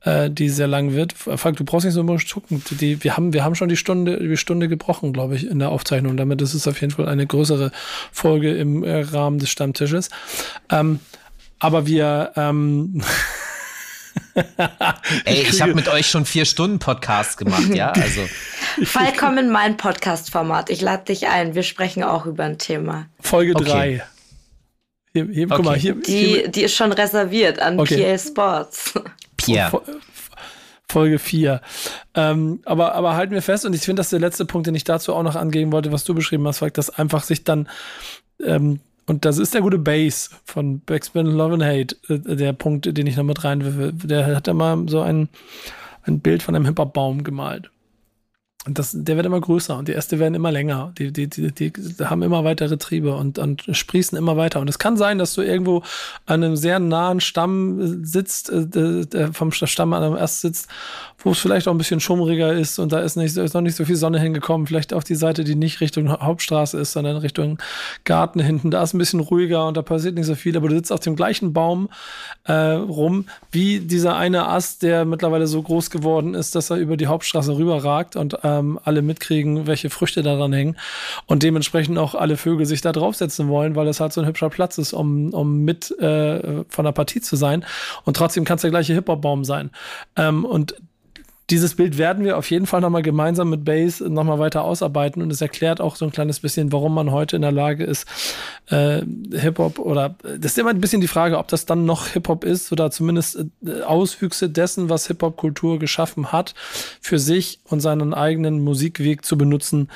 äh, die sehr lang wird. Falk, du brauchst nicht so immer gucken. Die, wir, haben, wir haben schon die Stunde, die Stunde gebrochen, glaube ich, in der Aufzeichnung. Damit ist es auf jeden Fall eine größere Folge im äh, Rahmen des Stammtisches. Ähm, aber wir ähm, Ey, ich, habe mit euch schon vier Stunden Podcast gemacht, ja? Also. Vollkommen in mein Podcast-Format. Ich lade dich ein. Wir sprechen auch über ein Thema. Folge 3. Okay. Hier, hier, okay. guck mal, hier, die, die ist schon reserviert an okay. PA Sports. Pierre. Folge 4. Ähm, aber, aber halten wir fest, und ich finde, das ist der letzte Punkt, den ich dazu auch noch angehen wollte, was du beschrieben hast, dass einfach sich dann ähm, und das ist der gute Bass von Backspin Love and Hate, äh, der Punkt, den ich noch mit reinwirfe. Der hat immer so ein, ein Bild von einem Hip-Hop-Baum gemalt. Das, der wird immer größer und die Äste werden immer länger. Die, die, die, die haben immer weitere Triebe und, und sprießen immer weiter. Und es kann sein, dass du irgendwo an einem sehr nahen Stamm sitzt, äh, vom Stamm an einem Ast sitzt, wo es vielleicht auch ein bisschen schummriger ist und da ist, nicht, ist noch nicht so viel Sonne hingekommen. Vielleicht auf die Seite, die nicht Richtung Hauptstraße ist, sondern Richtung Garten hinten. Da ist ein bisschen ruhiger und da passiert nicht so viel, aber du sitzt auf dem gleichen Baum äh, rum, wie dieser eine Ast, der mittlerweile so groß geworden ist, dass er über die Hauptstraße rüberragt und äh, ähm, alle mitkriegen, welche Früchte daran hängen und dementsprechend auch alle Vögel sich da draufsetzen wollen, weil das halt so ein hübscher Platz ist, um, um mit äh, von der Partie zu sein. Und trotzdem kann es der gleiche Hip-Hop-Baum sein. Ähm, und dieses Bild werden wir auf jeden Fall nochmal gemeinsam mit Base nochmal weiter ausarbeiten und es erklärt auch so ein kleines bisschen, warum man heute in der Lage ist, äh, Hip-Hop oder das ist immer ein bisschen die Frage, ob das dann noch Hip-Hop ist oder zumindest äh, Auswüchse dessen, was Hip-Hop-Kultur geschaffen hat, für sich und seinen eigenen Musikweg zu benutzen,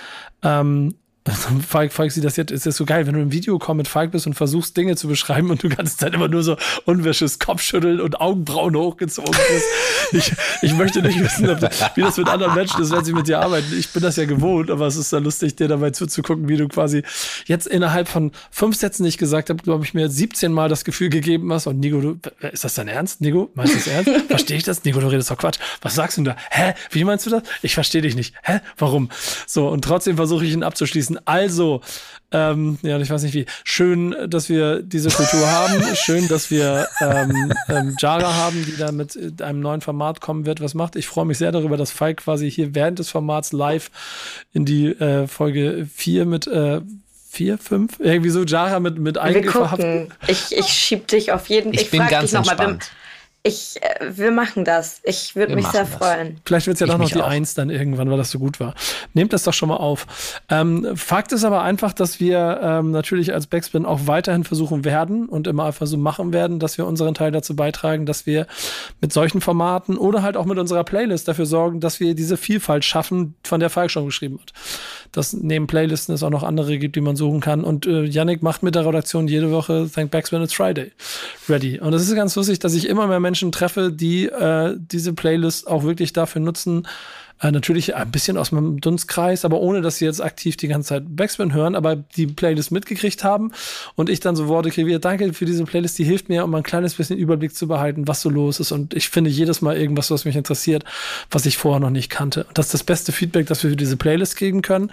ähm, Falk, Falk sieht das jetzt, ist das so geil, wenn du im Videocall mit Falk bist und versuchst, Dinge zu beschreiben und du ganze Zeit immer nur so unwäsches Kopfschütteln und Augenbrauen hochgezogen bist. Ich, ich möchte nicht wissen, wie das mit anderen Menschen ist, wenn sie mit dir arbeiten. Ich bin das ja gewohnt, aber es ist ja lustig, dir dabei zuzugucken, wie du quasi jetzt innerhalb von fünf Sätzen, die ich gesagt habe, glaube ich, mir 17 Mal das Gefühl gegeben hast. Und Nico, du, ist das dein Ernst? Nico, meinst du das ernst? Verstehe ich das? Nico, du redest doch Quatsch. Was sagst du da? Hä? Wie meinst du das? Ich verstehe dich nicht. Hä? Warum? So, und trotzdem versuche ich ihn abzuschließen. Also, ähm, ja, ich weiß nicht wie. Schön, dass wir diese Kultur haben. Schön, dass wir ähm, ähm, Jara haben, die da mit einem neuen Format kommen wird. Was macht? Ich freue mich sehr darüber, dass Falk quasi hier während des Formats live in die äh, Folge 4 mit äh, vier, fünf, irgendwie so Jara mit, mit eingehabt. Ich, ich schieb dich auf jeden Fall. Ich, ich bin ganz entspannt. Ich, äh, wir machen das. Ich würde mich sehr das. freuen. Vielleicht wird es ja doch noch die auch. Eins dann irgendwann, weil das so gut war. Nehmt das doch schon mal auf. Ähm, Fakt ist aber einfach, dass wir ähm, natürlich als Backspin auch weiterhin versuchen werden und immer einfach so machen werden, dass wir unseren Teil dazu beitragen, dass wir mit solchen Formaten oder halt auch mit unserer Playlist dafür sorgen, dass wir diese Vielfalt schaffen, von der Falk schon geschrieben hat. Dass neben Playlisten es auch noch andere gibt, die man suchen kann. Und äh, Yannick macht mit der Redaktion jede Woche Thank Backspin It's Friday ready. Und es ist ganz lustig, dass ich immer mehr Menschen Menschen treffe, die äh, diese Playlist auch wirklich dafür nutzen, äh, natürlich ein bisschen aus meinem Dunstkreis, aber ohne, dass sie jetzt aktiv die ganze Zeit Backspin hören, aber die Playlist mitgekriegt haben und ich dann so Worte kriege, danke für diese Playlist, die hilft mir, um ein kleines bisschen Überblick zu behalten, was so los ist und ich finde jedes Mal irgendwas, was mich interessiert, was ich vorher noch nicht kannte. Das ist das beste Feedback, das wir für diese Playlist geben können.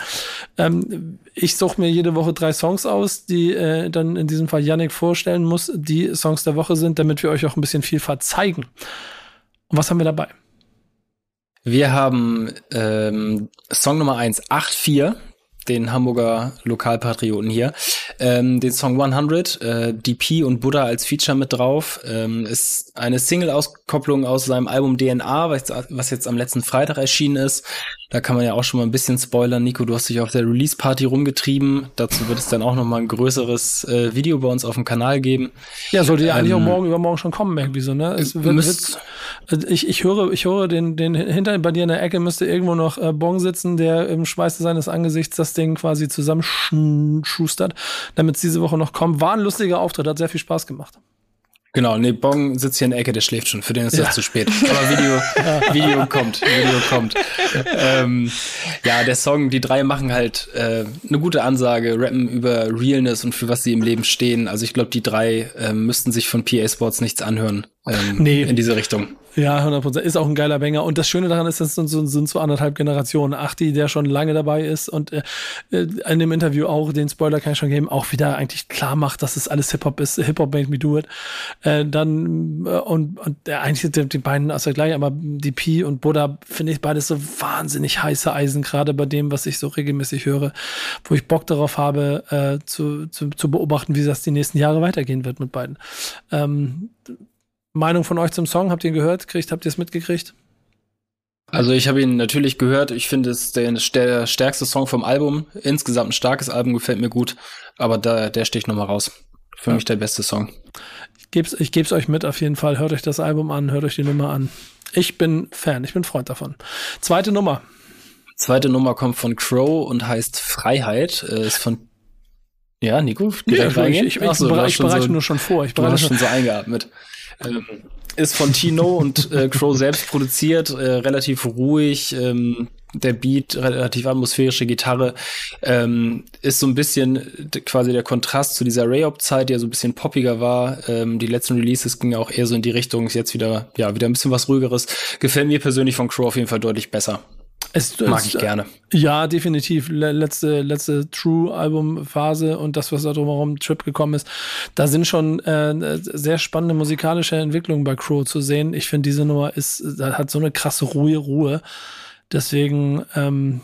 Ähm, ich suche mir jede Woche drei Songs aus, die äh, dann in diesem Fall Yannick vorstellen muss, die Songs der Woche sind, damit wir euch auch ein bisschen Vielfalt zeigen. Und was haben wir dabei? Wir haben ähm, Song Nummer 1, 8-4, den Hamburger Lokalpatrioten hier. Ähm, den Song 100, äh, DP und Buddha als Feature mit drauf. Ähm, ist eine Single-Auskopplung aus seinem Album DNA, was, was jetzt am letzten Freitag erschienen ist. Da kann man ja auch schon mal ein bisschen spoilern. Nico, du hast dich auf der Release-Party rumgetrieben. Dazu wird es dann auch noch mal ein größeres äh, Video bei uns auf dem Kanal geben. Ja, sollte ja ähm, eigentlich auch morgen übermorgen schon kommen, irgendwie so, ne? Es wird, wird, äh, ich, ich höre, ich höre den, den hinter bei dir in der Ecke müsste irgendwo noch äh, Bong sitzen, der im Schweiße seines Angesichts das Ding quasi zusammenschustert, damit es diese Woche noch kommt. War ein lustiger Auftritt, hat sehr viel Spaß gemacht. Genau, nee, Bong sitzt hier in der Ecke, der schläft schon. Für den ist ja. das zu spät. Aber Video, Video kommt, Video kommt. Ähm, ja, der Song, die drei machen halt äh, eine gute Ansage, rappen über Realness und für was sie im Leben stehen. Also ich glaube, die drei äh, müssten sich von PA Sports nichts anhören ähm, nee. in diese Richtung. Ja, 100 Prozent. Ist auch ein geiler Banger. Und das Schöne daran ist, dass es sind, sind so anderthalb Generationen. Achti, der schon lange dabei ist und äh, äh, in dem Interview auch, den Spoiler kann ich schon geben, auch wieder eigentlich klar macht, dass es alles Hip-Hop ist. Hip-Hop made me do it. Äh, dann, äh, und, und äh, eigentlich sind die, die beiden aus der gleich, aber DP und Buddha finde ich beides so wahnsinnig heiße Eisen, gerade bei dem, was ich so regelmäßig höre, wo ich Bock darauf habe, äh, zu, zu, zu beobachten, wie das die nächsten Jahre weitergehen wird mit beiden. Ähm, Meinung von euch zum Song? Habt ihr ihn gehört? Kriegt, habt ihr es mitgekriegt? Also ich habe ihn natürlich gehört. Ich finde es der, der stärkste Song vom Album. Insgesamt ein starkes Album, gefällt mir gut. Aber da, der sticht nochmal raus. Für ja. mich der beste Song. Ich geb's, ich geb's euch mit auf jeden Fall. Hört euch das Album an, hört euch die Nummer an. Ich bin Fan, ich bin Freund davon. Zweite Nummer. Zweite Nummer kommt von Crow und heißt Freiheit. Äh, ist von ja, Nico, direkt ja, ich, ich, ich, so, ich bereite so, nur schon vor. Ich bereite schon so eingeatmet. Ähm, ist von Tino und äh, Crow selbst produziert, äh, relativ ruhig. Ähm, der Beat, relativ atmosphärische Gitarre, ähm, ist so ein bisschen quasi der Kontrast zu dieser Ray-Op-Zeit, die ja so ein bisschen poppiger war. Ähm, die letzten Releases gingen auch eher so in die Richtung, ist jetzt wieder, ja, wieder ein bisschen was ruhigeres. Gefällt mir persönlich von Crow auf jeden Fall deutlich besser. Es, Mag es, ich gerne. Ja, definitiv. Letzte, letzte True-Album-Phase und das, was da drumherum Trip gekommen ist. Da sind schon äh, sehr spannende musikalische Entwicklungen bei Crow zu sehen. Ich finde, diese Nummer ist, hat so eine krasse Ruhe, Ruhe. Deswegen, ähm,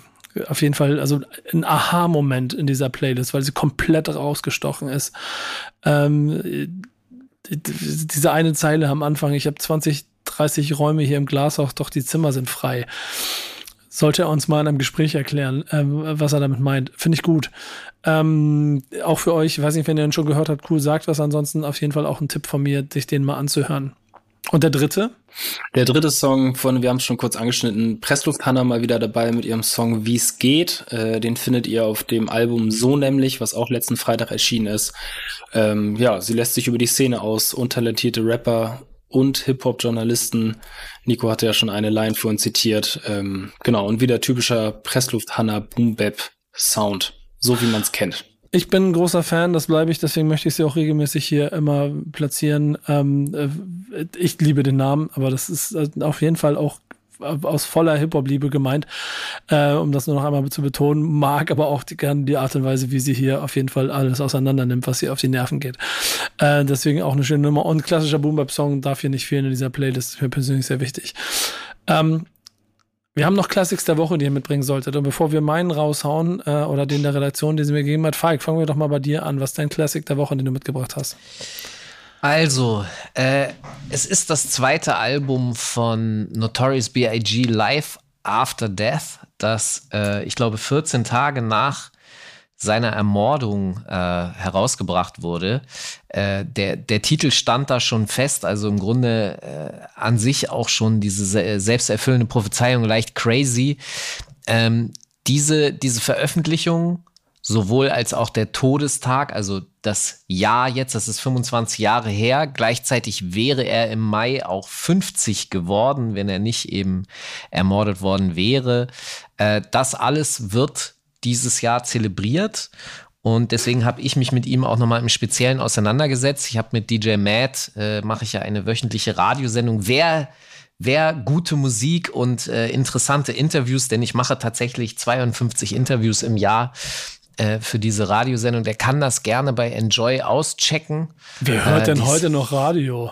auf jeden Fall, also ein Aha-Moment in dieser Playlist, weil sie komplett rausgestochen ist. Ähm, diese eine Zeile am Anfang, ich habe 20 30 Räume hier im Glashaus, doch die Zimmer sind frei. Sollte er uns mal in einem Gespräch erklären, ähm, was er damit meint. Finde ich gut. Ähm, auch für euch, ich weiß nicht, wenn ihr ihn schon gehört habt, cool, sagt was. Ansonsten auf jeden Fall auch ein Tipp von mir, sich den mal anzuhören. Und der dritte? Der dritte Song von, wir haben es schon kurz angeschnitten, Presslufthanna mal wieder dabei mit ihrem Song Wie es geht. Äh, den findet ihr auf dem Album So nämlich, was auch letzten Freitag erschienen ist. Ähm, ja, sie lässt sich über die Szene aus, untalentierte Rapper und Hip-Hop-Journalisten. Nico hatte ja schon eine Line für uns zitiert. Ähm, genau, und wieder typischer Presslufthanna Boom-Bap-Sound, so wie man es kennt. Ich bin ein großer Fan, das bleibe ich, deswegen möchte ich sie auch regelmäßig hier immer platzieren. Ähm, äh, ich liebe den Namen, aber das ist äh, auf jeden Fall auch aus voller Hip-Hop-Liebe gemeint, äh, um das nur noch einmal zu betonen, mag aber auch die, gerne die Art und Weise, wie sie hier auf jeden Fall alles auseinander nimmt, was ihr auf die Nerven geht. Äh, deswegen auch eine schöne Nummer und klassischer Boom-Bap-Song darf hier nicht fehlen in dieser Playlist, ist mir persönlich sehr wichtig. Ähm, wir haben noch Classics der Woche, die ihr mitbringen solltet. Und bevor wir meinen raushauen äh, oder den der Redaktion, den sie mir gegeben hat, Falk, fangen wir doch mal bei dir an. Was ist dein Classic der Woche, den du mitgebracht hast? Also, äh, es ist das zweite Album von Notorious B.I.G. Live After Death, das äh, ich glaube 14 Tage nach seiner Ermordung äh, herausgebracht wurde. Äh, der, der Titel stand da schon fest, also im Grunde äh, an sich auch schon diese se selbsterfüllende Prophezeiung leicht crazy. Ähm, diese, diese Veröffentlichung, sowohl als auch der Todestag, also das Jahr jetzt, das ist 25 Jahre her, gleichzeitig wäre er im Mai auch 50 geworden, wenn er nicht eben ermordet worden wäre. Äh, das alles wird dieses Jahr zelebriert. Und deswegen habe ich mich mit ihm auch nochmal im Speziellen auseinandergesetzt. Ich habe mit DJ Matt, äh, mache ich ja eine wöchentliche Radiosendung. Wer, wer gute Musik und äh, interessante Interviews, denn ich mache tatsächlich 52 Interviews im Jahr äh, für diese Radiosendung, der kann das gerne bei Enjoy auschecken. Wer hört äh, denn heute noch Radio?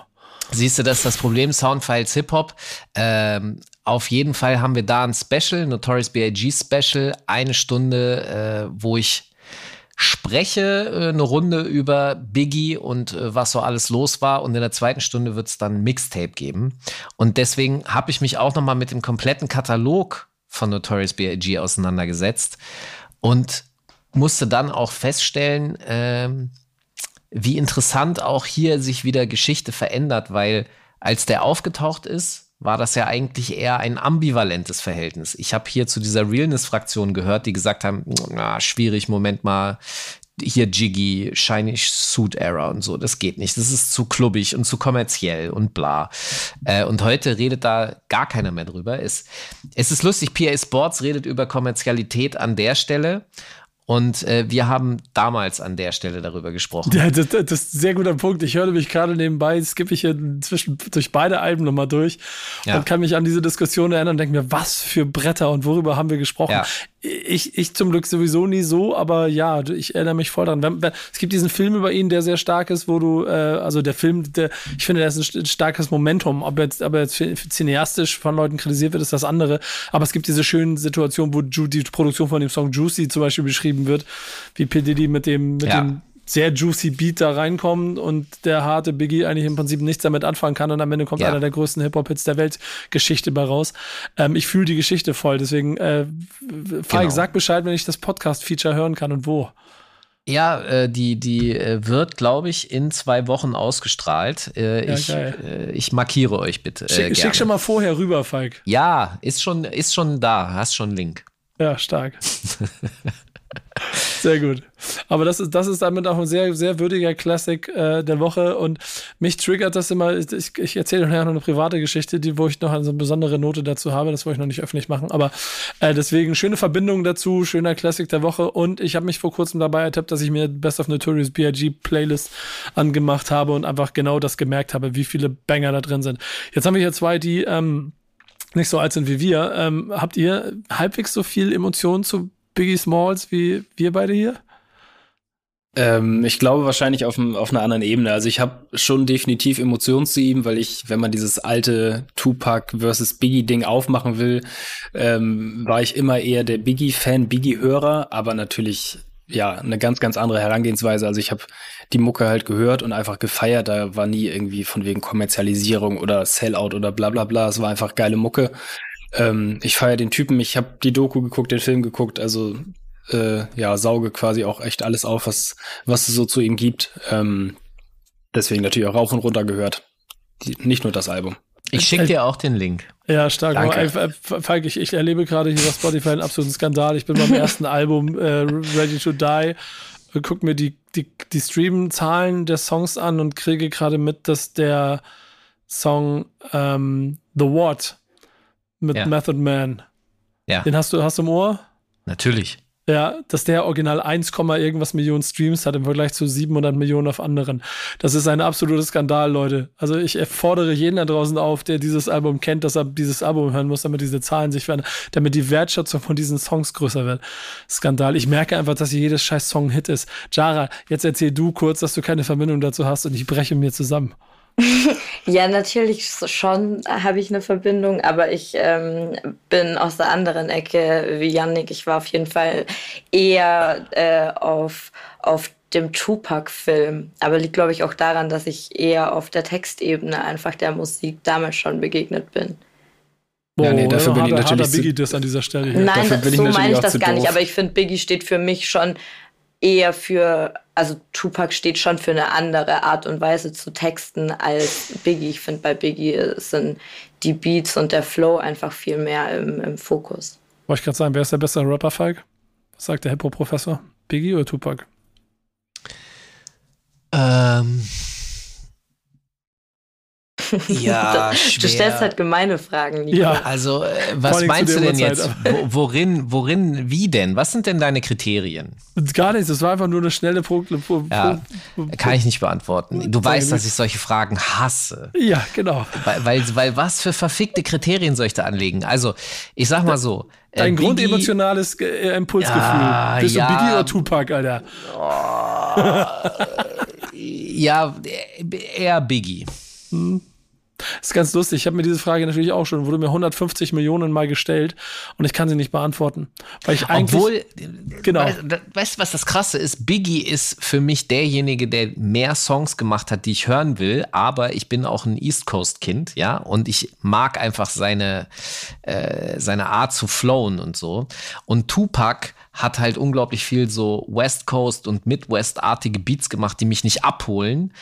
Siehst du, das ist das Problem, Soundfiles Hip-Hop. Ähm, auf jeden Fall haben wir da ein Special, Notorious B.I.G. Special, eine Stunde, äh, wo ich spreche, äh, eine Runde über Biggie und äh, was so alles los war. Und in der zweiten Stunde wird es dann Mixtape geben. Und deswegen habe ich mich auch noch mal mit dem kompletten Katalog von Notorious B.I.G. auseinandergesetzt und musste dann auch feststellen, ähm, wie interessant auch hier sich wieder Geschichte verändert, weil als der aufgetaucht ist, war das ja eigentlich eher ein ambivalentes Verhältnis. Ich habe hier zu dieser Realness-Fraktion gehört, die gesagt haben, na, schwierig, Moment mal, hier Jiggy, Shiny Suit Era und so, das geht nicht. Das ist zu klubbig und zu kommerziell und bla. Äh, und heute redet da gar keiner mehr drüber. Es, es ist lustig, PA Sports redet über Kommerzialität an der Stelle und äh, wir haben damals an der Stelle darüber gesprochen. Ja, das, das ist ein sehr guter Punkt. Ich höre mich gerade nebenbei, skippe ich hier inzwischen durch beide Alben nochmal durch ja. und kann mich an diese Diskussion erinnern und denke mir, was für Bretter und worüber haben wir gesprochen? Ja. Ich, ich zum Glück sowieso nie so, aber ja, ich erinnere mich voll dran. Es gibt diesen Film über ihn, der sehr stark ist, wo du, äh, also der Film, der, ich finde, der ist ein starkes Momentum. Ob jetzt, aber jetzt cineastisch von Leuten kritisiert wird, ist das andere. Aber es gibt diese schönen Situationen, wo die Produktion von dem Song Juicy zum Beispiel beschrieben wird, wie P. Diddy mit dem, mit ja. dem sehr juicy Beat da reinkommt und der harte Biggie eigentlich im Prinzip nichts damit anfangen kann und am Ende kommt ja. einer der größten Hip-Hop-Hits der Weltgeschichte bei raus. Ähm, ich fühle die Geschichte voll, deswegen äh, Falk, genau. sag Bescheid, wenn ich das Podcast-Feature hören kann und wo. Ja, äh, die, die äh, wird, glaube ich, in zwei Wochen ausgestrahlt. Äh, ja, ich, äh, ich markiere euch bitte. Äh, schick, schick, schon mal vorher rüber, Falk. Ja, ist schon, ist schon da. Hast schon einen Link. Ja, stark. Sehr gut. Aber das ist, das ist damit auch ein sehr, sehr würdiger Klassik äh, der Woche. Und mich triggert das immer. Ich, ich erzähle nachher noch eine private Geschichte, die, wo ich noch eine besondere Note dazu habe. Das wollte ich noch nicht öffentlich machen. Aber äh, deswegen schöne Verbindung dazu, schöner Klassik der Woche. Und ich habe mich vor kurzem dabei ertappt, dass ich mir Best of Notorious B.I.G. Playlist angemacht habe und einfach genau das gemerkt habe, wie viele Banger da drin sind. Jetzt haben wir hier zwei, die ähm, nicht so alt sind wie wir. Ähm, habt ihr halbwegs so viel Emotionen zu Biggie Smalls wie wir beide hier? Ähm, ich glaube wahrscheinlich auf, auf einer anderen Ebene. Also ich habe schon definitiv Emotionen zu ihm, weil ich, wenn man dieses alte Tupac versus Biggie-Ding aufmachen will, ähm, war ich immer eher der Biggie-Fan, Biggie-Hörer, aber natürlich ja eine ganz, ganz andere Herangehensweise. Also ich habe die Mucke halt gehört und einfach gefeiert. Da war nie irgendwie von wegen Kommerzialisierung oder Sellout oder bla bla bla. Es war einfach geile Mucke. Ähm, ich feiere den Typen, ich habe die Doku geguckt, den Film geguckt, also äh, ja, sauge quasi auch echt alles auf, was, was es so zu ihm gibt. Ähm, deswegen natürlich auch rauf und runter gehört. Die, nicht nur das Album. Ich schicke dir auch den Link. Ja, stark. Danke. Falk, ich, ich erlebe gerade hier bei Spotify einen absoluten Skandal. Ich bin beim ersten Album äh, Ready to Die, guck mir die, die, die Stream-Zahlen der Songs an und kriege gerade mit, dass der Song ähm, The What mit Ja. Method Man, Ja, den hast du, hast du im Ohr? natürlich. Ja, dass der original 1, irgendwas Millionen Streams hat im Vergleich zu 700 Millionen auf anderen. Das ist ein absoluter Skandal, Leute. Also ich fordere jeden da draußen auf, der dieses Album kennt, dass er dieses Album hören muss, damit diese Zahlen sich verändern, damit die Wertschätzung von diesen Songs größer wird. Skandal. Ich merke einfach, dass jedes scheiß Song ein Hit ist. Jara, jetzt erzähl du kurz, dass du keine Verbindung dazu hast und ich breche mir zusammen. Ja, natürlich schon habe ich eine Verbindung, aber ich ähm, bin aus der anderen Ecke wie Yannick. Ich war auf jeden Fall eher äh, auf, auf dem Tupac-Film. Aber liegt, glaube ich, auch daran, dass ich eher auf der Textebene einfach der Musik damals schon begegnet bin. Ja, nee, dafür bin ich natürlich Biggie das an dieser Stelle hier. Nein, dafür bin ich so meine ich das gar nicht, doof. aber ich finde, Biggie steht für mich schon eher für, also Tupac steht schon für eine andere Art und Weise zu texten als Biggie. Ich finde, bei Biggie sind die Beats und der Flow einfach viel mehr im, im Fokus. Wollte ich gerade sagen, wer ist der bessere Rapper, Falk? Was sagt der Hip-Hop-Professor? Biggie oder Tupac? Ähm, ja, du schwer. stellst halt gemeine Fragen, Nico. Ja. Also, äh, was meinst du denn jetzt? Uhrzeit, Wo, worin, worin, wie denn? Was sind denn deine Kriterien? Gar nichts, das war einfach nur eine schnelle Pro, Ja, Kann ich nicht beantworten. Du weißt, dass ich solche Fragen hasse. Ja, genau. Weil, weil, weil was für verfickte Kriterien soll ich da anlegen? Also, ich sag mal so. äh, Dein Biggie- grundemotionales äh, Impulsgefühl. Ja, Bist ja. du Biggie oder Tupac, Alter? Ja, äh, eher Biggie. Das ist ganz lustig. Ich habe mir diese Frage natürlich auch schon, wurde mir 150 Millionen Mal gestellt und ich kann sie nicht beantworten. Weil ich eigentlich. Obwohl, Genau. weißt, weißt du, was das Krasse ist? Biggie ist für mich derjenige, der mehr Songs gemacht hat, die ich hören will, aber ich bin auch ein East Coast Kind, ja, und ich mag einfach seine, äh, seine Art zu flowen und so. Und Tupac hat halt unglaublich viel so West Coast und Midwest-artige Beats gemacht, die mich nicht abholen.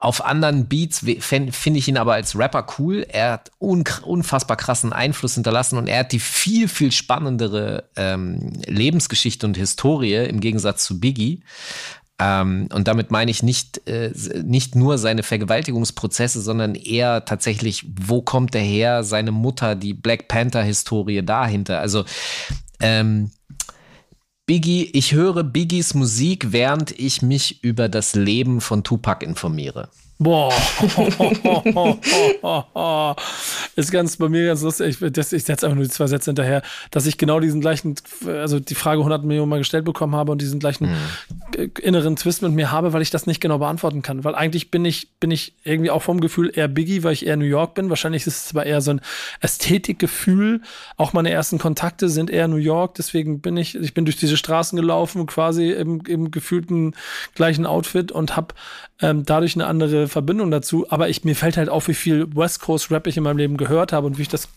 Auf anderen Beats finde ich ihn aber als Rapper cool. Er hat unfassbar krassen Einfluss hinterlassen und er hat die viel, viel spannendere ähm, Lebensgeschichte und Historie im Gegensatz zu Biggie. Ähm, und damit meine ich nicht, äh, nicht nur seine Vergewaltigungsprozesse, sondern eher tatsächlich, wo kommt er her, seine Mutter, die Black Panther-Historie dahinter. Also ähm, Biggie, ich höre Biggies Musik, während ich mich über das Leben von Tupac informiere. Boah. ist ganz bei mir ganz lustig. Ich, das- ich setze einfach nur die zwei Sätze hinterher, dass ich genau diesen gleichen, also die Frage 100 Millionen Mal gestellt bekommen habe und diesen gleichen äh, inneren Twist mit mir habe, weil ich das nicht genau beantworten kann. Weil eigentlich bin ich, bin ich irgendwie auch vom Gefühl eher Biggie, weil ich eher New York bin. Wahrscheinlich ist es aber eher so ein Ästhetikgefühl. Auch meine ersten Kontakte sind eher New York. Deswegen bin ich, ich bin durch diese Straßen gelaufen, quasi im, im gefühlten gleichen Outfit und habe ähm, dadurch eine andere Verbindung dazu. Aber ich, mir fällt halt auf, wie viel West Coast Rap ich in meinem Leben gehört habe und wie ich das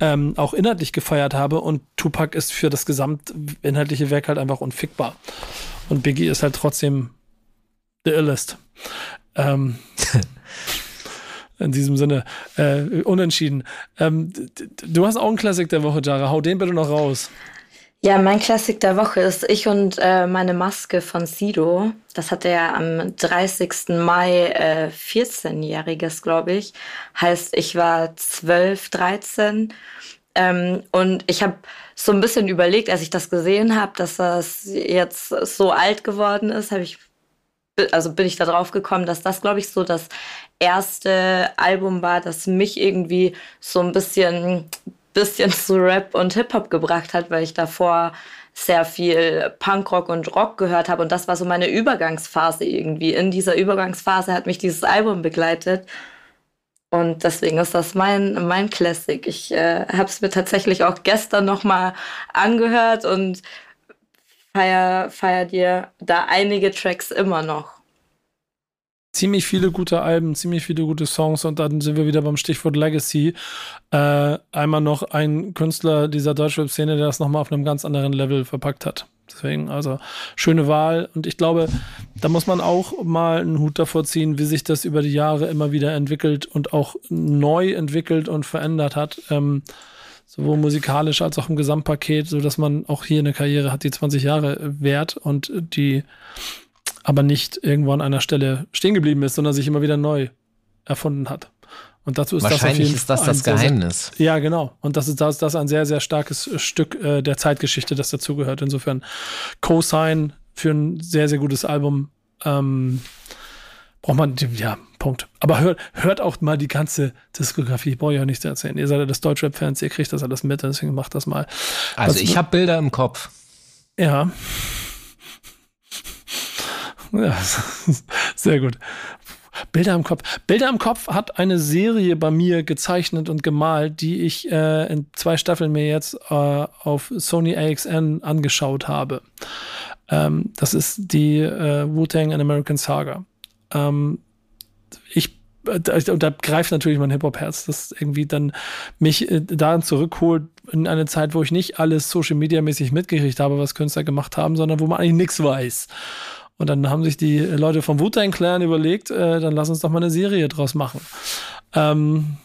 ähm, auch inhaltlich gefeiert habe. Und Tupac ist für das gesamtinhaltliche Werk halt einfach unfickbar. Und Biggie ist halt trotzdem the illest. Ähm, in diesem Sinne, äh, unentschieden. Ähm, du hast auch einen Klassik der Woche, Jara. Hau den bitte noch raus. Ja, mein Klassik der Woche ist Ich und äh, meine Maske von Sido. Das hat er am 30. Mai äh, 14-jähriges, glaube ich. Heißt, ich war 12, 13. Ähm, und ich habe so ein bisschen überlegt, als ich das gesehen habe, dass das jetzt so alt geworden ist, habe ich also bin ich da drauf gekommen, dass das, glaube ich, so das erste Album war, das mich irgendwie so ein bisschen, bisschen zu Rap und Hip-Hop gebracht hat, weil ich davor sehr viel Punkrock und Rock gehört habe. Und das war so meine Übergangsphase irgendwie. In dieser Übergangsphase hat mich dieses Album begleitet. Und deswegen ist das mein, mein Classic. Ich äh, habe es mir tatsächlich auch gestern nochmal angehört und feier, feier dir da einige Tracks immer noch. Ziemlich viele gute Alben, ziemlich viele gute Songs und dann sind wir wieder beim Stichwort Legacy. Äh, einmal noch ein Künstler dieser Deutschrap-Szene, der das nochmal auf einem ganz anderen Level verpackt hat. Deswegen, also schöne Wahl. Und ich glaube, da muss man auch mal einen Hut davor ziehen, wie sich das über die Jahre immer wieder entwickelt und auch neu entwickelt und verändert hat. Ähm, sowohl musikalisch als auch im Gesamtpaket, so dass man auch hier eine Karriere hat, die 20 Jahre währt und die aber nicht irgendwo an einer Stelle stehen geblieben ist, sondern sich immer wieder neu erfunden hat. Und dazu ist Wahrscheinlich das ist das das ein sehr, Geheimnis. Sehr, ja, genau. Und das ist das, das ein sehr, sehr starkes Stück äh, der Zeitgeschichte, das dazugehört. Insofern Co-Sign für ein sehr, sehr gutes Album. Ähm, braucht man, ja, Punkt. Aber hört, hört auch mal die ganze Diskografie, brauche ich auch nicht zu erzählen. Ihr seid ja das Deutschrap-Fans, ihr kriegt das alles mit, deswegen macht das mal. Also Was- ich habe Bilder im Kopf. Ja. Ja, sehr gut. Bilder im Kopf. Bilder im Kopf hat eine Serie bei mir gezeichnet und gemalt, die ich äh, in zwei Staffeln mir jetzt äh, auf Sony AXN angeschaut habe. Ähm, das ist die äh, Wu-Tang and American Saga. Ähm, ich äh, und da greift natürlich mein Hip-Hop-Herz, das irgendwie dann mich äh, daran zurückholt in eine Zeit, wo ich nicht alles Social-Media-mäßig mitgekriegt habe, was Künstler gemacht haben, sondern wo man eigentlich nichts weiß. Und dann haben sich die Leute vom Wu-Tang Clan überlegt, äh, dann lass uns doch mal eine Serie draus machen. Ähm,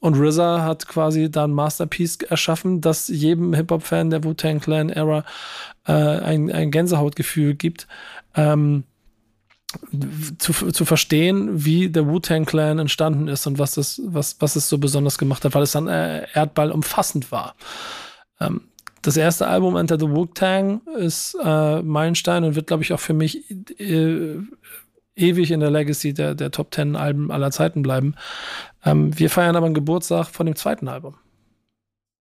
und RZA hat quasi da ein Masterpiece erschaffen, das jedem Hip-Hop-Fan der Wu-Tang Clan-Ära äh, ein, ein Gänsehautgefühl gibt. Ähm, zu, zu verstehen, wie der Wu-Tang Clan entstanden ist und was das, was, was es so besonders gemacht hat, weil es dann äh, Erdball umfassend war. Ähm, das erste Album Enter the Wu-Tang ist äh, Meilenstein und wird, glaube ich, auch für mich äh, ewig in der Legacy der, der Top Ten Alben aller Zeiten bleiben. Ähm, wir feiern aber einen Geburtstag von dem zweiten Album.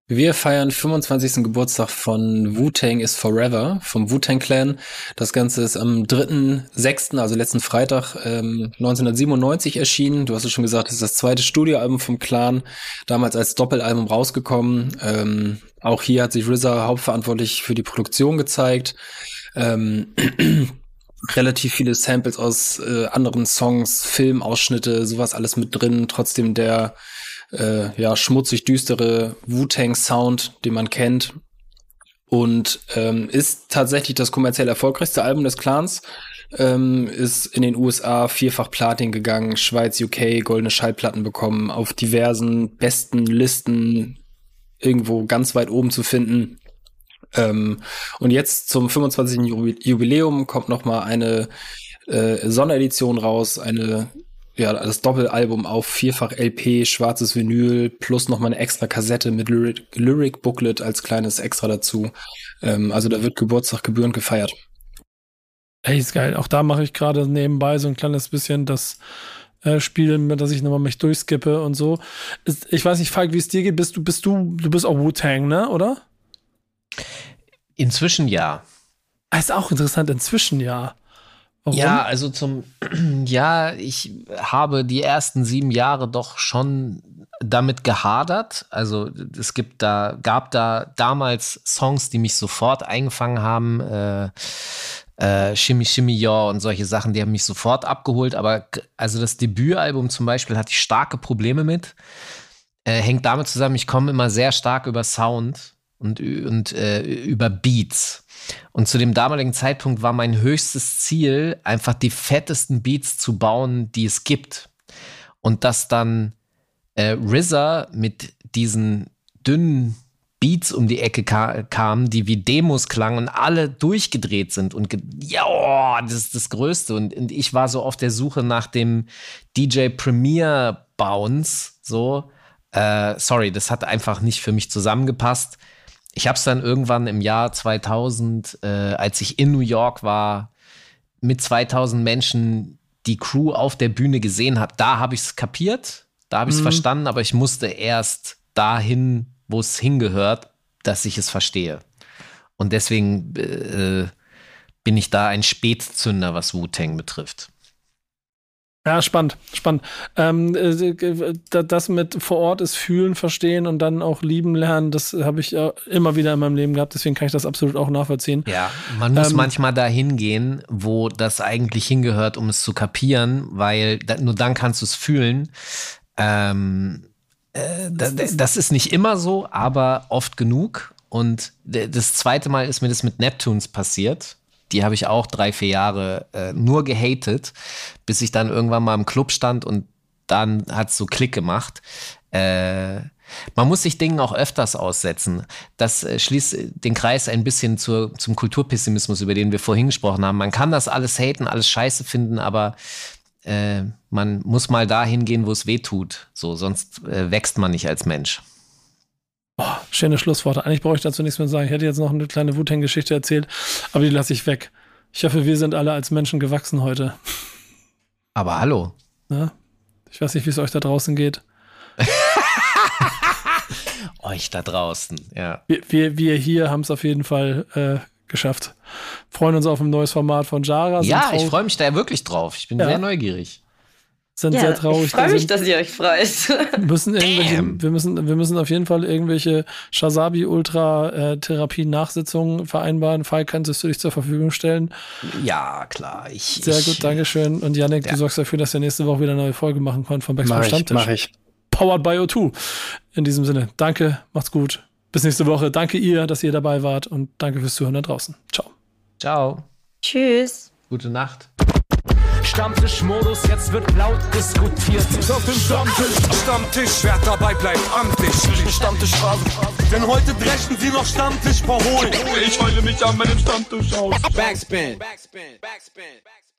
Wir feiern 25. Geburtstag von Wu-Tang is Forever, vom Wu-Tang Clan. Das Ganze ist am 3.6., also letzten Freitag ähm, 1997 erschienen. Du hast es schon gesagt, es ist das zweite Studioalbum vom Clan, damals als Doppelalbum rausgekommen. Ähm, auch hier hat sich RZA hauptverantwortlich für die Produktion gezeigt. Ähm, relativ viele Samples aus äh, anderen Songs, Filmausschnitte, sowas alles mit drin. Trotzdem der äh, ja, schmutzig düstere Wu-Tang-Sound, den man kennt. Und ähm, ist tatsächlich das kommerziell erfolgreichste Album des Clans. Ähm, ist in den USA vierfach Platin gegangen, Schweiz, UK, goldene Schallplatten bekommen, auf diversen besten Listen irgendwo ganz weit oben zu finden. Ähm, und jetzt zum 25. Jubi- Jubiläum kommt noch mal eine äh, Sonderedition raus, eine ja, das Doppelalbum auf vierfach LP, schwarzes Vinyl, plus noch mal eine extra Kassette mit Lyric, Lyric Booklet als kleines Extra dazu. Ähm, also da wird Geburtstag gebührend gefeiert. Ey, ist geil. Auch da mache ich gerade nebenbei so ein kleines bisschen das äh, Spiel, mit dass ich nochmal mich durchskippe und so. Ich weiß nicht, Falk, wie es dir geht. Bist du, bist du, du bist auch Wu-Tang, ne, oder? Inzwischen ja. Ah, ist auch interessant, inzwischen ja. Warum? Ja, also zum, ja, ich habe die ersten sieben Jahre doch schon damit gehadert. Also es gibt da, gab da damals Songs, die mich sofort eingefangen haben. Äh, äh, Shimmy Shimmy Ja und solche Sachen, die haben mich sofort abgeholt. Aber also das Debütalbum zum Beispiel hatte ich starke Probleme mit. Äh, hängt damit zusammen, ich komme immer sehr stark über Sound und, und äh, über Beats. Und zu dem damaligen Zeitpunkt war mein höchstes Ziel, einfach die fettesten Beats zu bauen, die es gibt. Und dass dann äh, RZA mit diesen dünnen Beats um die Ecke ka kamen, die wie Demos klangen und alle durchgedreht sind und ja, oh, das ist das Größte. Und, und ich war so auf der Suche nach dem DJ Premier Bounce, so. Äh, sorry, das hat einfach nicht für mich zusammengepasst. Ich habe es dann irgendwann im Jahr 2000, äh, als ich in New York war, mit 2000 Menschen die Crew auf der Bühne gesehen habe, da habe ich es kapiert, da habe ich es verstanden, aber ich musste erst dahin, wo es hingehört, dass ich es verstehe. Und deswegen äh, bin ich da ein Spätzünder, was Wu-Tang betrifft. Ja, spannend, spannend. Ähm, äh, das mit vor Ort ist fühlen, verstehen und dann auch lieben lernen, das habe ich immer wieder in meinem Leben gehabt, deswegen kann ich das absolut auch nachvollziehen. Ja, man muss ähm, manchmal dahin gehen, wo das eigentlich hingehört, um es zu kapieren, weil nur dann kannst du es fühlen. Ähm, äh, das, das ist nicht immer so, aber oft genug. Und das zweite Mal ist mir das mit Neptunes passiert die habe ich auch drei, vier Jahre äh, nur gehatet, bis ich dann irgendwann mal im Club stand und dann hat es so Klick gemacht. Äh, man muss sich Dingen auch öfters aussetzen. Das äh, schließt den Kreis ein bisschen zur, zum Kulturpessimismus, über den wir vorhin gesprochen haben. Man kann das alles haten, alles scheiße finden, aber äh, man muss mal dahin gehen, wo es weh tut. So, sonst äh, wächst man nicht als Mensch. Oh, schöne Schlussworte. Eigentlich brauche ich dazu nichts mehr sagen. Ich hätte jetzt noch eine kleine Wu-Tang-Geschichte erzählt, aber die lasse ich weg. Ich hoffe, wir sind alle als Menschen gewachsen heute. Aber hallo. Ja? Ich weiß nicht, wie es euch da draußen geht. euch da draußen, ja. Wir, wir, wir hier haben es auf jeden Fall äh, geschafft. Freuen uns auf ein neues Format von Jara. Ja, ich freue mich da wirklich drauf. Ich bin ja. sehr neugierig sind ja, sehr traurig. Ich freue mich, dass ihr euch freut. Müssen wir, müssen, wir müssen auf jeden Fall irgendwelche Shasabi-Ultra-Therapie-Nachsitzungen vereinbaren. Fall, kannst du dich zur Verfügung stellen? Ja, klar. Ich, sehr ich, gut, Dankeschön. Und Janik, ja. du sorgst dafür, dass wir nächste Woche wieder eine neue Folge machen können vom Backspin Stammtisch. Mach ich. Powered by O2. In diesem Sinne, danke, macht's gut. Bis nächste Woche. Danke ihr, dass ihr dabei wart und danke fürs Zuhören da draußen. Ciao. Ciao. Tschüss. Gute Nacht. Stammtischmodus, jetzt wird laut diskutiert. Auf dem Stammtisch, Stammtisch, wer dabei bleibt, amtlich. Stammtisch Phase. Denn heute brechen sie noch Stammtisch verholen. Ich heule mich an meinem Stammtisch aus. Backspin. Backspin. Backspin. Backspin.